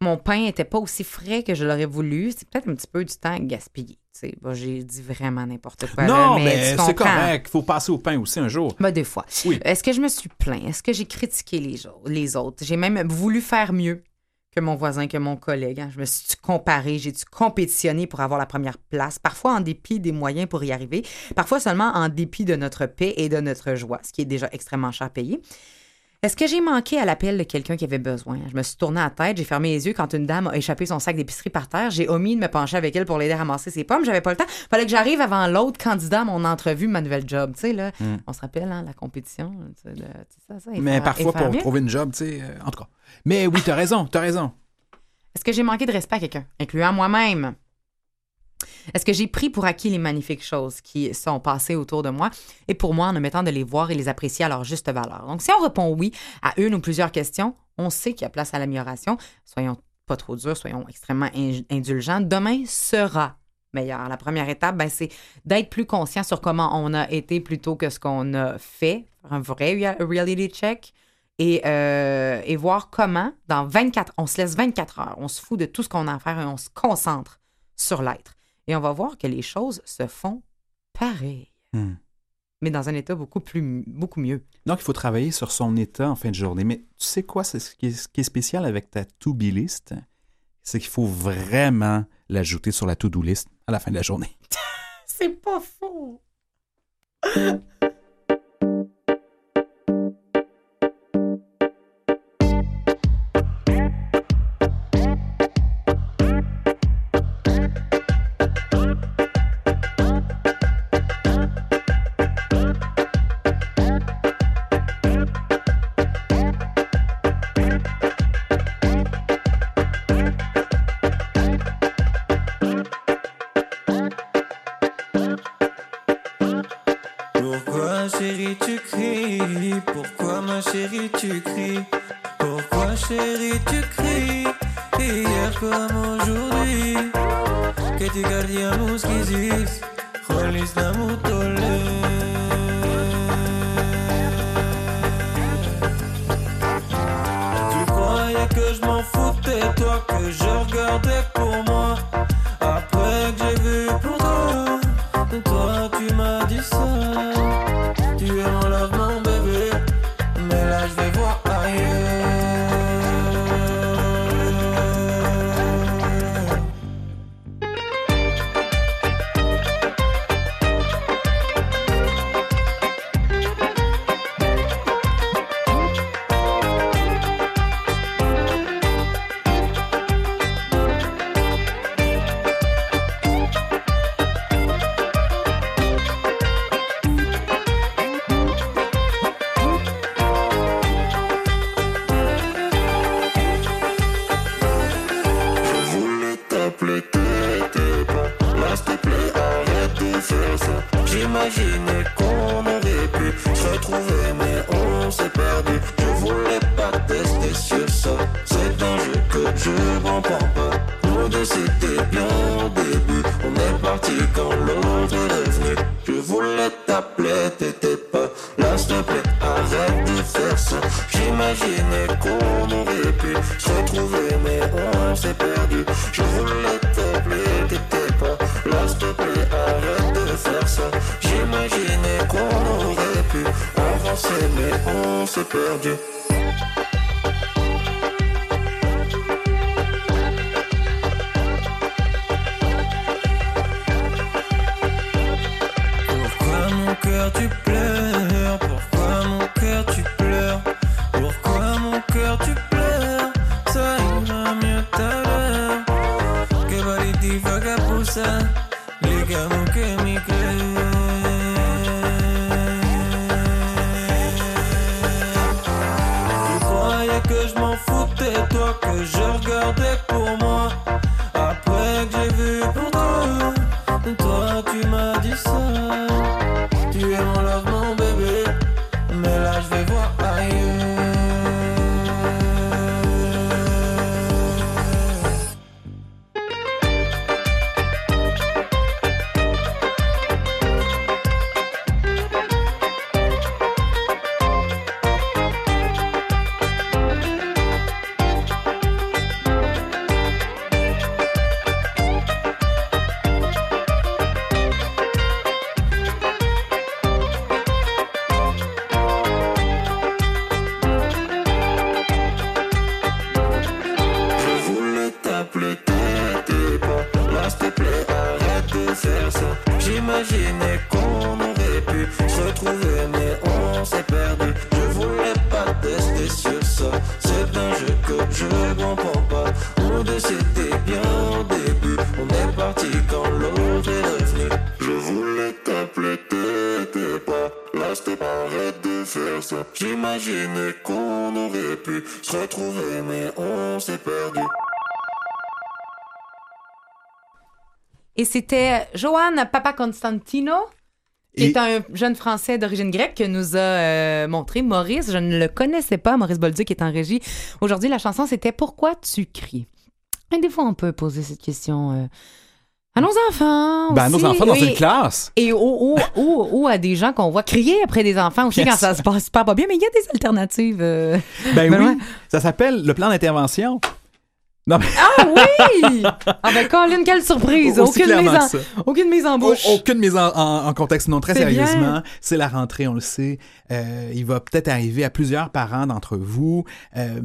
Speaker 2: mon pain était pas aussi frais que je l'aurais voulu, c'est peut-être un petit peu du temps gaspillé. Bon, j'ai dit vraiment n'importe quoi. là,
Speaker 11: Non,
Speaker 2: mais
Speaker 11: mais c'est correct. Il faut passer au pain aussi un jour.
Speaker 2: Ben, des fois.
Speaker 11: Oui.
Speaker 2: Est-ce que je me suis plaint? Est-ce que j'ai critiqué les autres? J'ai même voulu faire mieux que mon voisin, que mon collègue. hein. Je me suis comparé, j'ai-tu compétitionné pour avoir la première place, parfois en dépit des moyens pour y arriver, parfois seulement en dépit de notre paix et de notre joie, ce qui est déjà extrêmement cher payé. Est-ce que j'ai manqué à l'appel de quelqu'un qui avait besoin? Je me suis tournée à la tête, j'ai fermé les yeux quand une dame a échappé son sac d'épicerie par terre. J'ai omis de me pencher avec elle pour l'aider à ramasser ses pommes. J'avais pas le temps. Fallait que j'arrive avant l'autre candidat à mon entrevue, ma nouvelle job. Tu sais, là,
Speaker 11: Mm.
Speaker 2: on se rappelle, hein, la compétition. ça, ça,
Speaker 3: Mais
Speaker 2: faire-
Speaker 3: parfois, pour
Speaker 2: mieux.
Speaker 3: trouver une job, tu sais, euh, en tout cas.
Speaker 11: Mais oui, t'as raison, t'as raison.
Speaker 2: Est-ce que j'ai manqué de respect à quelqu'un, incluant moi-même? Est-ce que j'ai pris pour acquis les magnifiques choses qui sont passées autour de moi et pour moi en omettant de les voir et les apprécier à leur juste valeur? Donc, si on répond oui à une ou plusieurs questions, on sait qu'il y a place à l'amélioration. Soyons pas trop durs, soyons extrêmement in- indulgents. Demain sera meilleur. La première étape, ben, c'est d'être plus conscient sur comment on a été plutôt que ce qu'on a fait, un vrai rea- reality check, et, euh, et voir comment, dans 24, on se laisse 24 heures, on se fout de tout ce qu'on a à faire et on se concentre sur l'être. Et on va voir que les choses se font pareil,
Speaker 11: Hmm.
Speaker 2: mais dans un état beaucoup, plus, beaucoup mieux.
Speaker 11: Donc, il faut travailler sur son état en fin de journée. Mais tu sais quoi, c'est ce qui est, ce qui est spécial avec ta to-be list, c'est qu'il faut vraiment l'ajouter sur la to-do list à la fin de la journée. [laughs]
Speaker 2: C'est pas faux!
Speaker 12: C'est un jeu que je comprends pas. Nous deux c'était bien au début. On est parti quand l'autre est revenu. Je voulais t'appeler, t'étais pas là, s'il te plaît. Arrête de faire ça. J'imaginais qu'on aurait pu se retrouver, mais on s'est perdu. Je voulais t'appeler, t'étais pas là, s'il te plaît. Arrête de faire ça. J'imaginais qu'on aurait pu avancer, mais on s'est perdu. C'était
Speaker 2: Johan Papa Constantino, qui
Speaker 13: Et-
Speaker 2: est un jeune Français d'origine grecque que nous a euh, montré Maurice. Je ne le connaissais pas, Maurice Bolduc qui est en régie. Aujourd'hui, la chanson, c'était Pourquoi tu cries? Et des fois, on peut poser cette question euh, à nos enfants.
Speaker 3: Ben, à nos enfants dans
Speaker 2: Oui.
Speaker 3: une classe.
Speaker 2: Et ou, ou, ou, ou à des gens qu'on voit crier après des enfants aussi quand ça se passe pas bien. Mais il y a des alternatives. euh.
Speaker 3: Ben oui, ça s'appelle le plan d'intervention. Non, mais
Speaker 2: Ah [laughs] oui! Ah ben, Colin, quelle surprise! Aucune mise, en, aucune mise en bouche.
Speaker 3: Au- Aucune mise en, en- en contexte. Non, très sérieusement, c'est la rentrée, on le sait. Euh, il va peut-être arriver à plusieurs parents d'entre vous euh,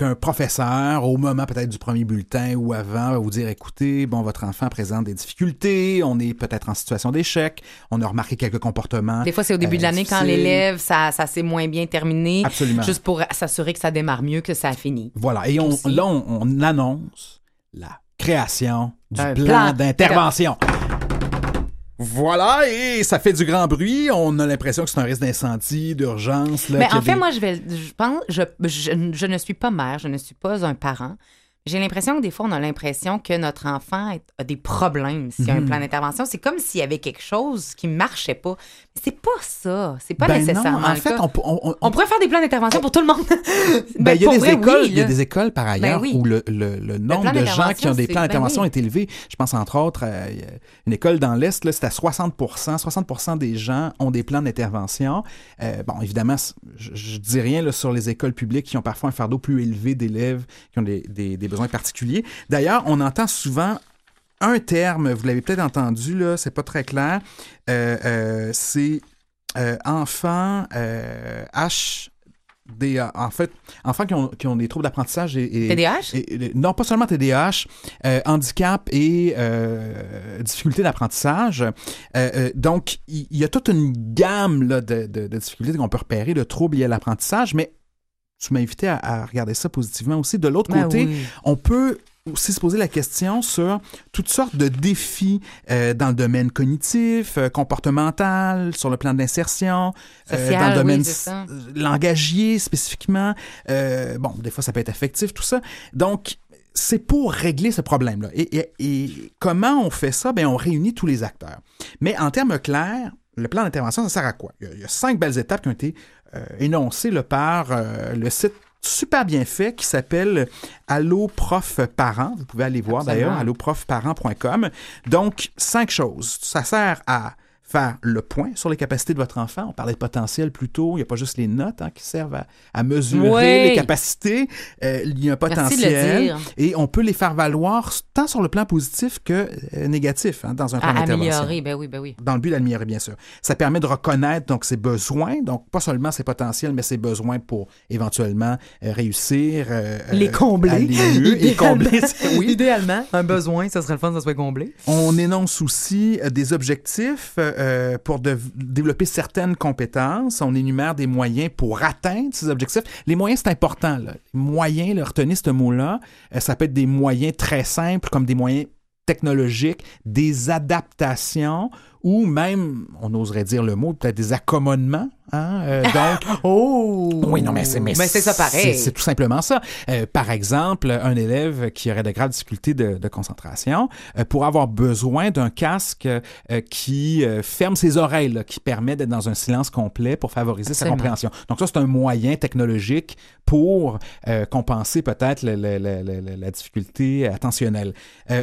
Speaker 3: qu'un professeur, au moment peut-être du premier bulletin ou avant, va vous dire, écoutez, bon, votre enfant présente des difficultés, on est peut-être en situation d'échec, on a remarqué quelques comportements.
Speaker 2: Des fois, c'est au début de
Speaker 3: euh,
Speaker 2: l'année quand l'élève, ça, ça s'est moins bien terminé.
Speaker 3: Absolument.
Speaker 2: Juste pour s'assurer que ça démarre mieux que ça a fini.
Speaker 3: Voilà. Et on,
Speaker 2: Aussi.
Speaker 3: là, on, on annonce la création du plan d'intervention. Voilà, et ça fait du grand bruit. On a l'impression que c'est un risque d'incendie, d'urgence.
Speaker 2: Mais en fait,
Speaker 3: des-
Speaker 2: moi, je vais, je pense, je, je, je ne suis pas mère, je ne suis pas un parent. J'ai l'impression que des fois, on a l'impression que notre enfant a des problèmes s'il y a un
Speaker 3: Mhm.
Speaker 2: plan d'intervention. C'est comme s'il y avait quelque chose qui marchait pas. C'est pas ça. C'est pas
Speaker 3: Ben
Speaker 2: nécessairement
Speaker 3: non, en fait, on,
Speaker 2: pourrait faire des plans d'intervention pour tout le monde. [laughs]
Speaker 3: Ben, il y a
Speaker 2: pour
Speaker 3: des
Speaker 2: vrai,
Speaker 3: écoles,
Speaker 2: oui,
Speaker 3: il y a des écoles par ailleurs
Speaker 2: oui.
Speaker 3: où le, le- le nombre de gens qui ont des plans d'intervention
Speaker 2: ben oui.
Speaker 3: est élevé. Je pense entre autres à une école dans l'Est, c'est à 60% 60% des gens ont des plans d'intervention. Euh, bon, évidemment, je, je dis rien là, sur les écoles publiques qui ont parfois un fardeau plus élevé d'élèves qui ont des, des- des besoins particuliers. D'ailleurs, on entend souvent un terme, vous l'avez peut-être entendu, là, c'est pas très clair, euh, euh, c'est euh, enfant euh, H. Des, en fait, enfants qui ont, qui ont des troubles d'apprentissage et, et-
Speaker 2: TDAH?
Speaker 3: et- et- non, pas seulement TDAH, handicap et difficultés d'apprentissage. Donc, il y, a toute une gamme là, de, de- de difficultés qu'on peut repérer, de troubles liés à l'apprentissage, mais tu m'as invité à, à regarder ça positivement aussi. De l'autre
Speaker 2: Ben
Speaker 3: côté,
Speaker 2: oui.
Speaker 3: on peut aussi se poser la question sur toutes sortes de défis euh, dans le domaine cognitif, euh, comportemental, sur le plan de l'insertion, euh, dans le
Speaker 2: oui,
Speaker 3: domaine s- langagier spécifiquement. Bon, des fois, ça peut être affectif, tout ça. Donc, c'est pour régler ce problème-là. Et, et- et comment on fait ça? Ben, on réunit tous les acteurs. Mais en termes clairs, le plan d'intervention, ça sert à quoi? Il y a, il y a cinq belles étapes qui ont été énoncées là, par le site super bien fait qui s'appelle Allo Prof Parent. Vous pouvez aller voir d'ailleurs, alloprofparent.com. Donc, cinq choses. Ça sert à faire le point sur les capacités de votre enfant. On parlait de potentiel plus tôt. Il n'y a pas juste les notes hein, qui servent à, à mesurer les capacités. Euh, il y a un potentiel. Et on peut les faire valoir tant sur le plan positif que euh, négatif hein, dans un plan
Speaker 2: À
Speaker 3: d'intervention
Speaker 2: améliorer, ben oui, ben oui.
Speaker 3: dans le but d'améliorer, bien sûr. Ça permet de reconnaître donc ses besoins, donc pas seulement ses potentiels, mais ses besoins pour éventuellement euh, réussir.
Speaker 2: Les combler.
Speaker 3: mieux et
Speaker 2: Idéalement.
Speaker 3: combler. [laughs] oui.
Speaker 2: Idéalement, un besoin, ça serait le fun, ça soit comblé.
Speaker 3: On énonce aussi des objectifs euh, pour développer certaines compétences. On énumère des moyens pour atteindre ces objectifs. Les moyens, c'est important. Là. Les moyens, là, retenez ce mot-là. Euh, ça peut être des moyens très simples, comme des moyens technologiques, des adaptations ou même, on oserait dire le mot, peut-être des accommodements. Hein? Euh, donc, [laughs]
Speaker 2: oh!
Speaker 3: oui, non, mais c'est mais
Speaker 2: Mais c'est ça pareil.
Speaker 3: c'est- tout simplement ça. Euh, par exemple, un élève qui aurait de graves difficultés de, de concentration euh, pourrait avoir besoin d'un casque euh, qui ferme ses oreilles, là, qui permet d'être dans un silence complet pour favoriser
Speaker 2: Absolument.
Speaker 3: sa compréhension. Donc ça, c'est un moyen technologique pour compenser peut-être la difficulté attentionnelle.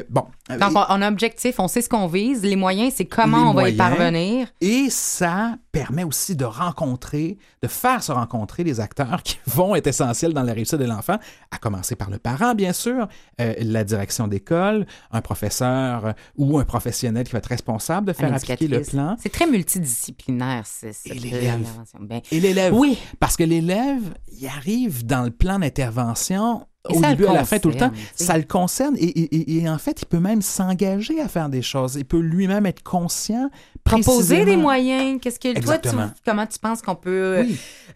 Speaker 3: Bon.
Speaker 2: Donc, on, a un objectif, on sait ce qu'on vise. Les moyens, c'est comment
Speaker 3: les
Speaker 2: on va y parvenir.
Speaker 3: Et ça permet aussi de rencontrer, de faire se rencontrer des acteurs qui [laughs] vont être essentiels dans la réussite de l'enfant, à commencer par le parent, bien sûr, euh, la direction d'école, un professeur euh, ou un professionnel qui va être responsable de faire appliquer le plan.
Speaker 2: C'est très multidisciplinaire, c'est
Speaker 3: l'élève.
Speaker 2: intervention. Ben,
Speaker 3: Et l'élève.
Speaker 2: Oui.
Speaker 3: Parce que l'élève, il arrive dans le plan d'intervention au début à la fin tout le temps. Ça le concerne et, et- et- et en fait, il peut même s'engager à faire des choses. Il peut lui-même être conscient.
Speaker 2: Proposer des moyens. Qu'est-ce que toi, tu, comment tu penses qu'on peut euh,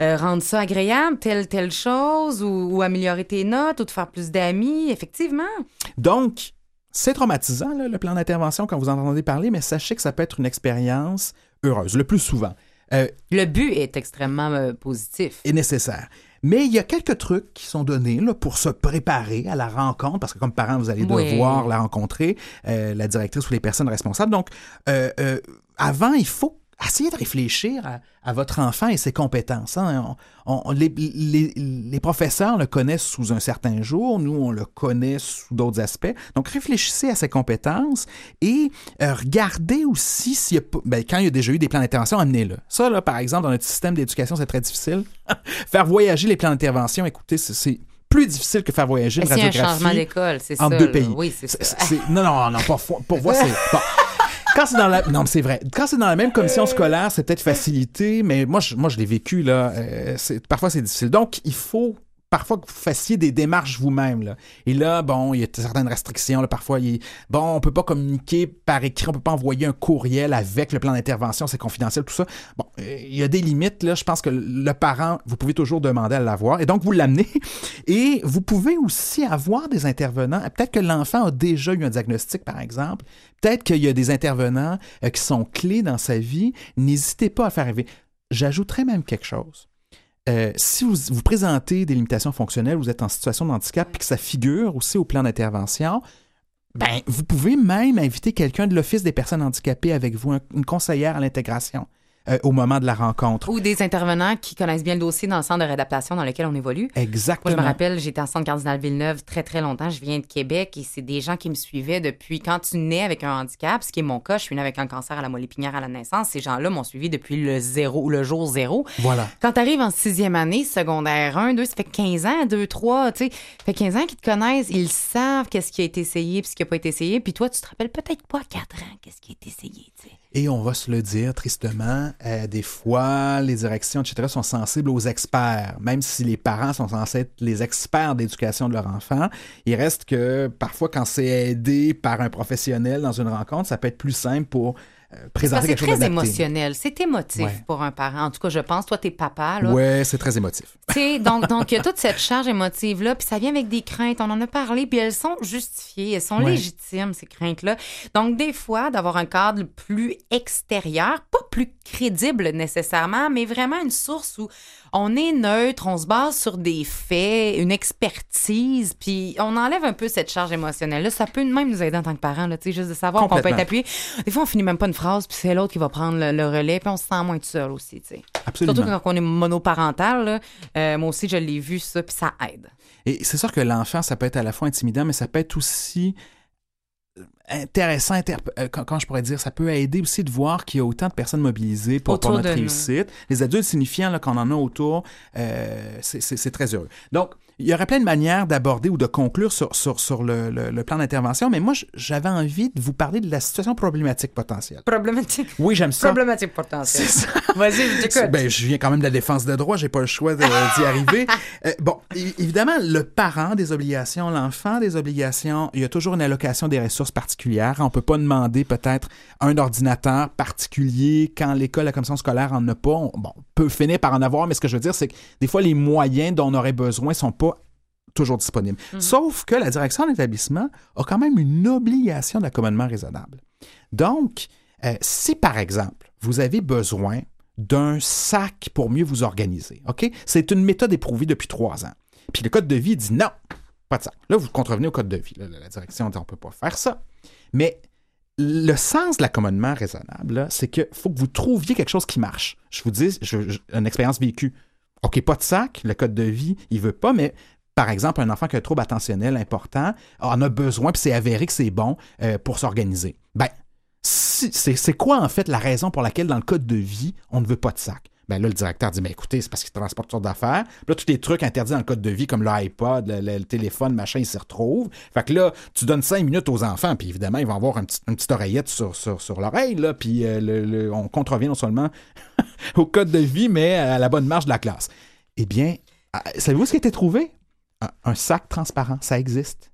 Speaker 2: euh, rendre ça agréable, telle telle chose, ou, ou améliorer tes notes, ou te faire plus d'amis, effectivement.
Speaker 3: Donc, c'est traumatisant, là, le plan d'intervention, quand vous en entendez parler, mais sachez que ça peut être une expérience heureuse, le plus souvent. Euh,
Speaker 2: Le but est extrêmement euh, positif.
Speaker 3: est nécessaire. Mais il y a quelques trucs qui sont donnés là, pour se préparer à la rencontre, parce que comme parent, vous allez
Speaker 2: Oui.
Speaker 3: devoir la rencontrer, euh, la directrice ou les personnes responsables. Donc, euh, euh, avant, il faut essayer de réfléchir à, à votre enfant et ses compétences. hein. On- on- les, les- les professeurs le connaissent sous un certain jour, nous, on le connaît sous d'autres aspects. Donc, réfléchissez à ses compétences et euh, regardez aussi s'il y a pas- ben, quand il y a déjà eu des plans d'intervention, amenez-le. Ça, là, par exemple, dans notre système d'éducation, c'est très difficile. [laughs] faire voyager les plans d'intervention, écoutez, c'est- c'est plus difficile que faire voyager une
Speaker 2: y a un
Speaker 3: radiographie
Speaker 2: changement d'école, c'est ça.
Speaker 3: entre deux pays.
Speaker 2: Oui, c'est ça.
Speaker 3: c'est- Non, non, non, pour, pour [laughs] voir, c'est... bon. Quand c'est dans la... Non, mais c'est vrai. Quand c'est dans la même commission scolaire, c'est peut-être facilité, mais moi, je, moi, je l'ai vécu, là. euh, parfois, c'est difficile. Donc, il faut parfois que vous fassiez des démarches vous-même. Et là, bon, il y a certaines restrictions. Parfois, bon, on peut pas communiquer par écrit, on peut pas envoyer un courriel avec le plan d'intervention, c'est confidentiel, tout ça. Bon, euh, il y a des limites. Là, je pense que le parent, vous pouvez toujours demander à l'avoir. Et donc, vous l'amenez. [laughs] Et vous pouvez aussi avoir des intervenants. Peut-être que l'enfant a déjà eu un diagnostic, par exemple. Peut-être qu'il y a des intervenants euh, qui sont clés dans sa vie. N'hésitez pas à faire arriver. J'ajouterais même quelque chose. Euh, si vous présentez des limitations fonctionnelles, vous êtes en situation de handicap, puis que ça figure aussi au plan d'intervention, ben, vous pouvez même inviter quelqu'un de l'Office des personnes handicapées avec vous, un- une conseillère à l'intégration euh, au moment de la rencontre.
Speaker 2: Ou des intervenants qui connaissent bien le dossier dans le centre de réadaptation dans lequel on évolue.
Speaker 3: Exactement.
Speaker 2: Moi, je me rappelle, j'étais en centre cardinal Villeneuve très, très longtemps. Je viens de Québec et c'est des gens qui me suivaient depuis quand tu nais avec un handicap, ce qui est mon cas. Je suis née avec un cancer à la moelle épinière à la naissance. Ces gens-là m'ont suivi depuis le zéro, le jour zéro.
Speaker 3: Voilà.
Speaker 2: Quand tu arrives en sixième année, secondaire 1, 2, ça fait 15 ans, 2, 3, tu sais, ça fait 15 ans qu'ils te connaissent, ils savent qu'est-ce qui a été essayé puis ce qui n'a pas été essayé. Puis toi, tu te rappelles peut-être pas à 4 ans qu'est-ce qui a été essayé, tu sais.
Speaker 3: Et on va se le dire tristement, euh, des fois, les directions, etc., sont sensibles aux experts. Même si les parents sont censés être les experts d'éducation de leur enfant, il reste que parfois, quand c'est aidé par un professionnel dans une rencontre, ça peut être plus simple pour présenter quelque
Speaker 2: c'est très émotionnel. C'est émotif
Speaker 3: Ouais.
Speaker 2: pour un parent. En tout cas, je pense. Toi, t'es papa, là.
Speaker 3: Ouais, c'est très émotif.
Speaker 2: Tu sais, donc, donc, il y a toute cette charge émotive-là, puis ça vient avec des craintes. On en a parlé, puis elles sont justifiées, elles sont
Speaker 3: Ouais.
Speaker 2: légitimes, ces craintes-là. Donc, des fois, d'avoir un cadre plus extérieur, pas plus crédible nécessairement, mais vraiment une source où on est neutre, on se base sur des faits, une expertise, puis on enlève un peu cette charge émotionnelle-là. Ça peut même nous aider en tant que parents, là, juste de savoir qu'on peut être appuyé. Des fois, on finit même pas une phrase puis c'est l'autre qui va prendre le, le relais, puis on se sent moins tout seul aussi, tu sais.
Speaker 3: Absolument.
Speaker 2: Surtout quand on est monoparental, là, euh, moi aussi, je l'ai vu, ça, puis ça aide.
Speaker 3: Et c'est sûr que l'enfant, ça peut être à la fois intimidant, mais ça peut être aussi intéressant, interp- euh, quand, quand je pourrais dire, ça peut aider aussi de voir qu'il y a autant de personnes mobilisées pour, notre
Speaker 2: nous.
Speaker 3: réussite. Les adultes signifiants là, qu'on en a autour, euh, c'est très heureux. Donc, il y aurait plein de manières d'aborder ou de conclure sur, sur, sur le, le- le plan d'intervention, mais moi, j'avais envie de vous parler de la situation problématique potentielle.
Speaker 2: Problématique.
Speaker 3: Oui, j'aime ça.
Speaker 2: Problématique potentielle.
Speaker 3: C'est ça. [laughs]
Speaker 2: Vas-y, je t'écoute.
Speaker 3: Ben, je viens quand même de la défense de droit, j'ai pas le choix d'y arriver. [laughs] Euh, bon, évidemment, le parent des obligations, l'enfant des obligations, il y a toujours une allocation des ressources particulières. On peut pas demander peut-être un ordinateur particulier quand l'école, la commission scolaire en a pas. On, bon, on peut finir par en avoir, mais ce que je veux dire, c'est que des fois, les moyens dont on aurait besoin sont pas toujours disponibles. Sauf que la direction de l'établissement a quand même une obligation d'accommodement raisonnable. Donc, euh, si par exemple, vous avez besoin d'un sac pour mieux vous organiser, OK? C'est une méthode éprouvée depuis trois ans. Puis le code de vie dit non, pas de sac. Là, vous contrevenez au code de vie. Là, la direction dit on ne peut pas faire ça. Mais le sens de l'accommodement raisonnable, c'est qu'il faut que vous trouviez quelque chose qui marche. Je vous dis, je- je- une expérience vécue. OK, pas de sac, le code de vie, il veut pas, mais par exemple, un enfant qui a un trouble attentionnel important en a besoin, puis c'est avéré que c'est bon euh, pour s'organiser. Ben, c'est quoi en fait la raison pour laquelle dans le code de vie, on ne veut pas de sac? Ben là, le directeur dit, ben écoutez, c'est parce qu'il transporte toutes sortes d'affaires. Là, tous les trucs interdits dans le code de vie, comme l'iPod, le, téléphone, machin, ils s'y retrouvent. Fait que là, tu donnes cinq minutes aux enfants, puis évidemment, ils vont avoir une petite oreillette sur, sur, l'oreille, là, puis euh, on contrevient non seulement [laughs] au code de vie, mais à la bonne marche de la classe. Eh bien, ah, savez-vous ce qui a été trouvé? Un, sac transparent, ça existe.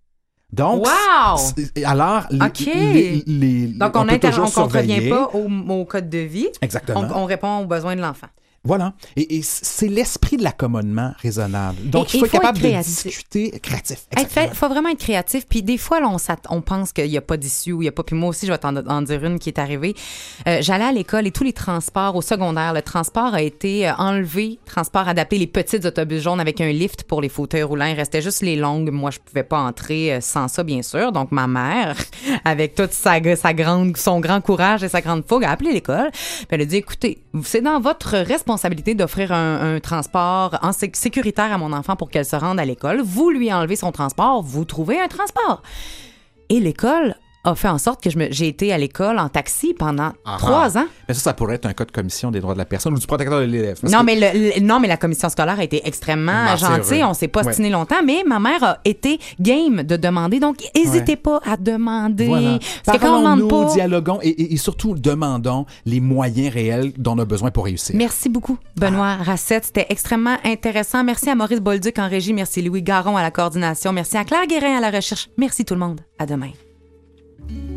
Speaker 3: Donc,
Speaker 2: Wow!
Speaker 3: alors, les-
Speaker 2: OK.
Speaker 3: les- les-
Speaker 2: Donc, on ne contrevient pas au, au code de vie.
Speaker 3: Exactement.
Speaker 2: On, on répond aux besoins de l'enfant.
Speaker 3: Voilà. Et, et c'est l'esprit de l'accommodement raisonnable. Donc,
Speaker 2: Et-
Speaker 3: il faut être capable de discuter créatif.
Speaker 2: Il faut vraiment être créatif. Puis des fois, là, on, pense qu'il n'y a pas d'issue ou il n'y a pas. Puis moi aussi, je vais t'en en dire une qui est arrivée. Euh, J'allais à l'école et tous les transports au secondaire, le transport a été euh, enlevé, transport adapté, les petits autobus jaunes avec un lift pour les fauteuils roulants. Il restait juste les longues. Moi, je pouvais pas entrer euh, sans ça, bien sûr. Donc, ma mère, [laughs] avec toute sa, sa grande, son grand courage et sa grande fougue, a appelé l'école. Elle a dit, écoutez, c'est dans votre responsabilité d'offrir un, transport sécuritaire à mon enfant pour qu'elle se rende à l'école. Vous lui enlevez son transport, vous trouvez un transport. Et l'école a fait en sorte que je me- j'ai été à l'école en taxi pendant
Speaker 3: Ah,
Speaker 2: trois ans.
Speaker 3: Mais ça, ça pourrait être un cas de commission des droits de la personne ou du protecteur de l'élève.
Speaker 2: Non
Speaker 3: que-
Speaker 2: mais, le- le- non, mais la commission scolaire a été extrêmement
Speaker 3: Ah, c'est
Speaker 2: gentille. On s'est pas
Speaker 3: Ouais.
Speaker 2: longtemps, mais ma mère a été game de demander. Donc, n'hésitez pas à demander.
Speaker 3: Voilà.
Speaker 2: Parce que quand on demande
Speaker 3: Parlons-nous,
Speaker 2: pas...
Speaker 3: dialoguons et, et- et surtout demandons les moyens réels dont on a besoin pour réussir.
Speaker 2: Merci beaucoup, Benoît Racette. C'était extrêmement intéressant. Merci à Maurice Bolduc en régie. Merci Louis Garon à la coordination. Merci à Claire Guérin à la recherche. Merci tout le monde. À demain. Thank you.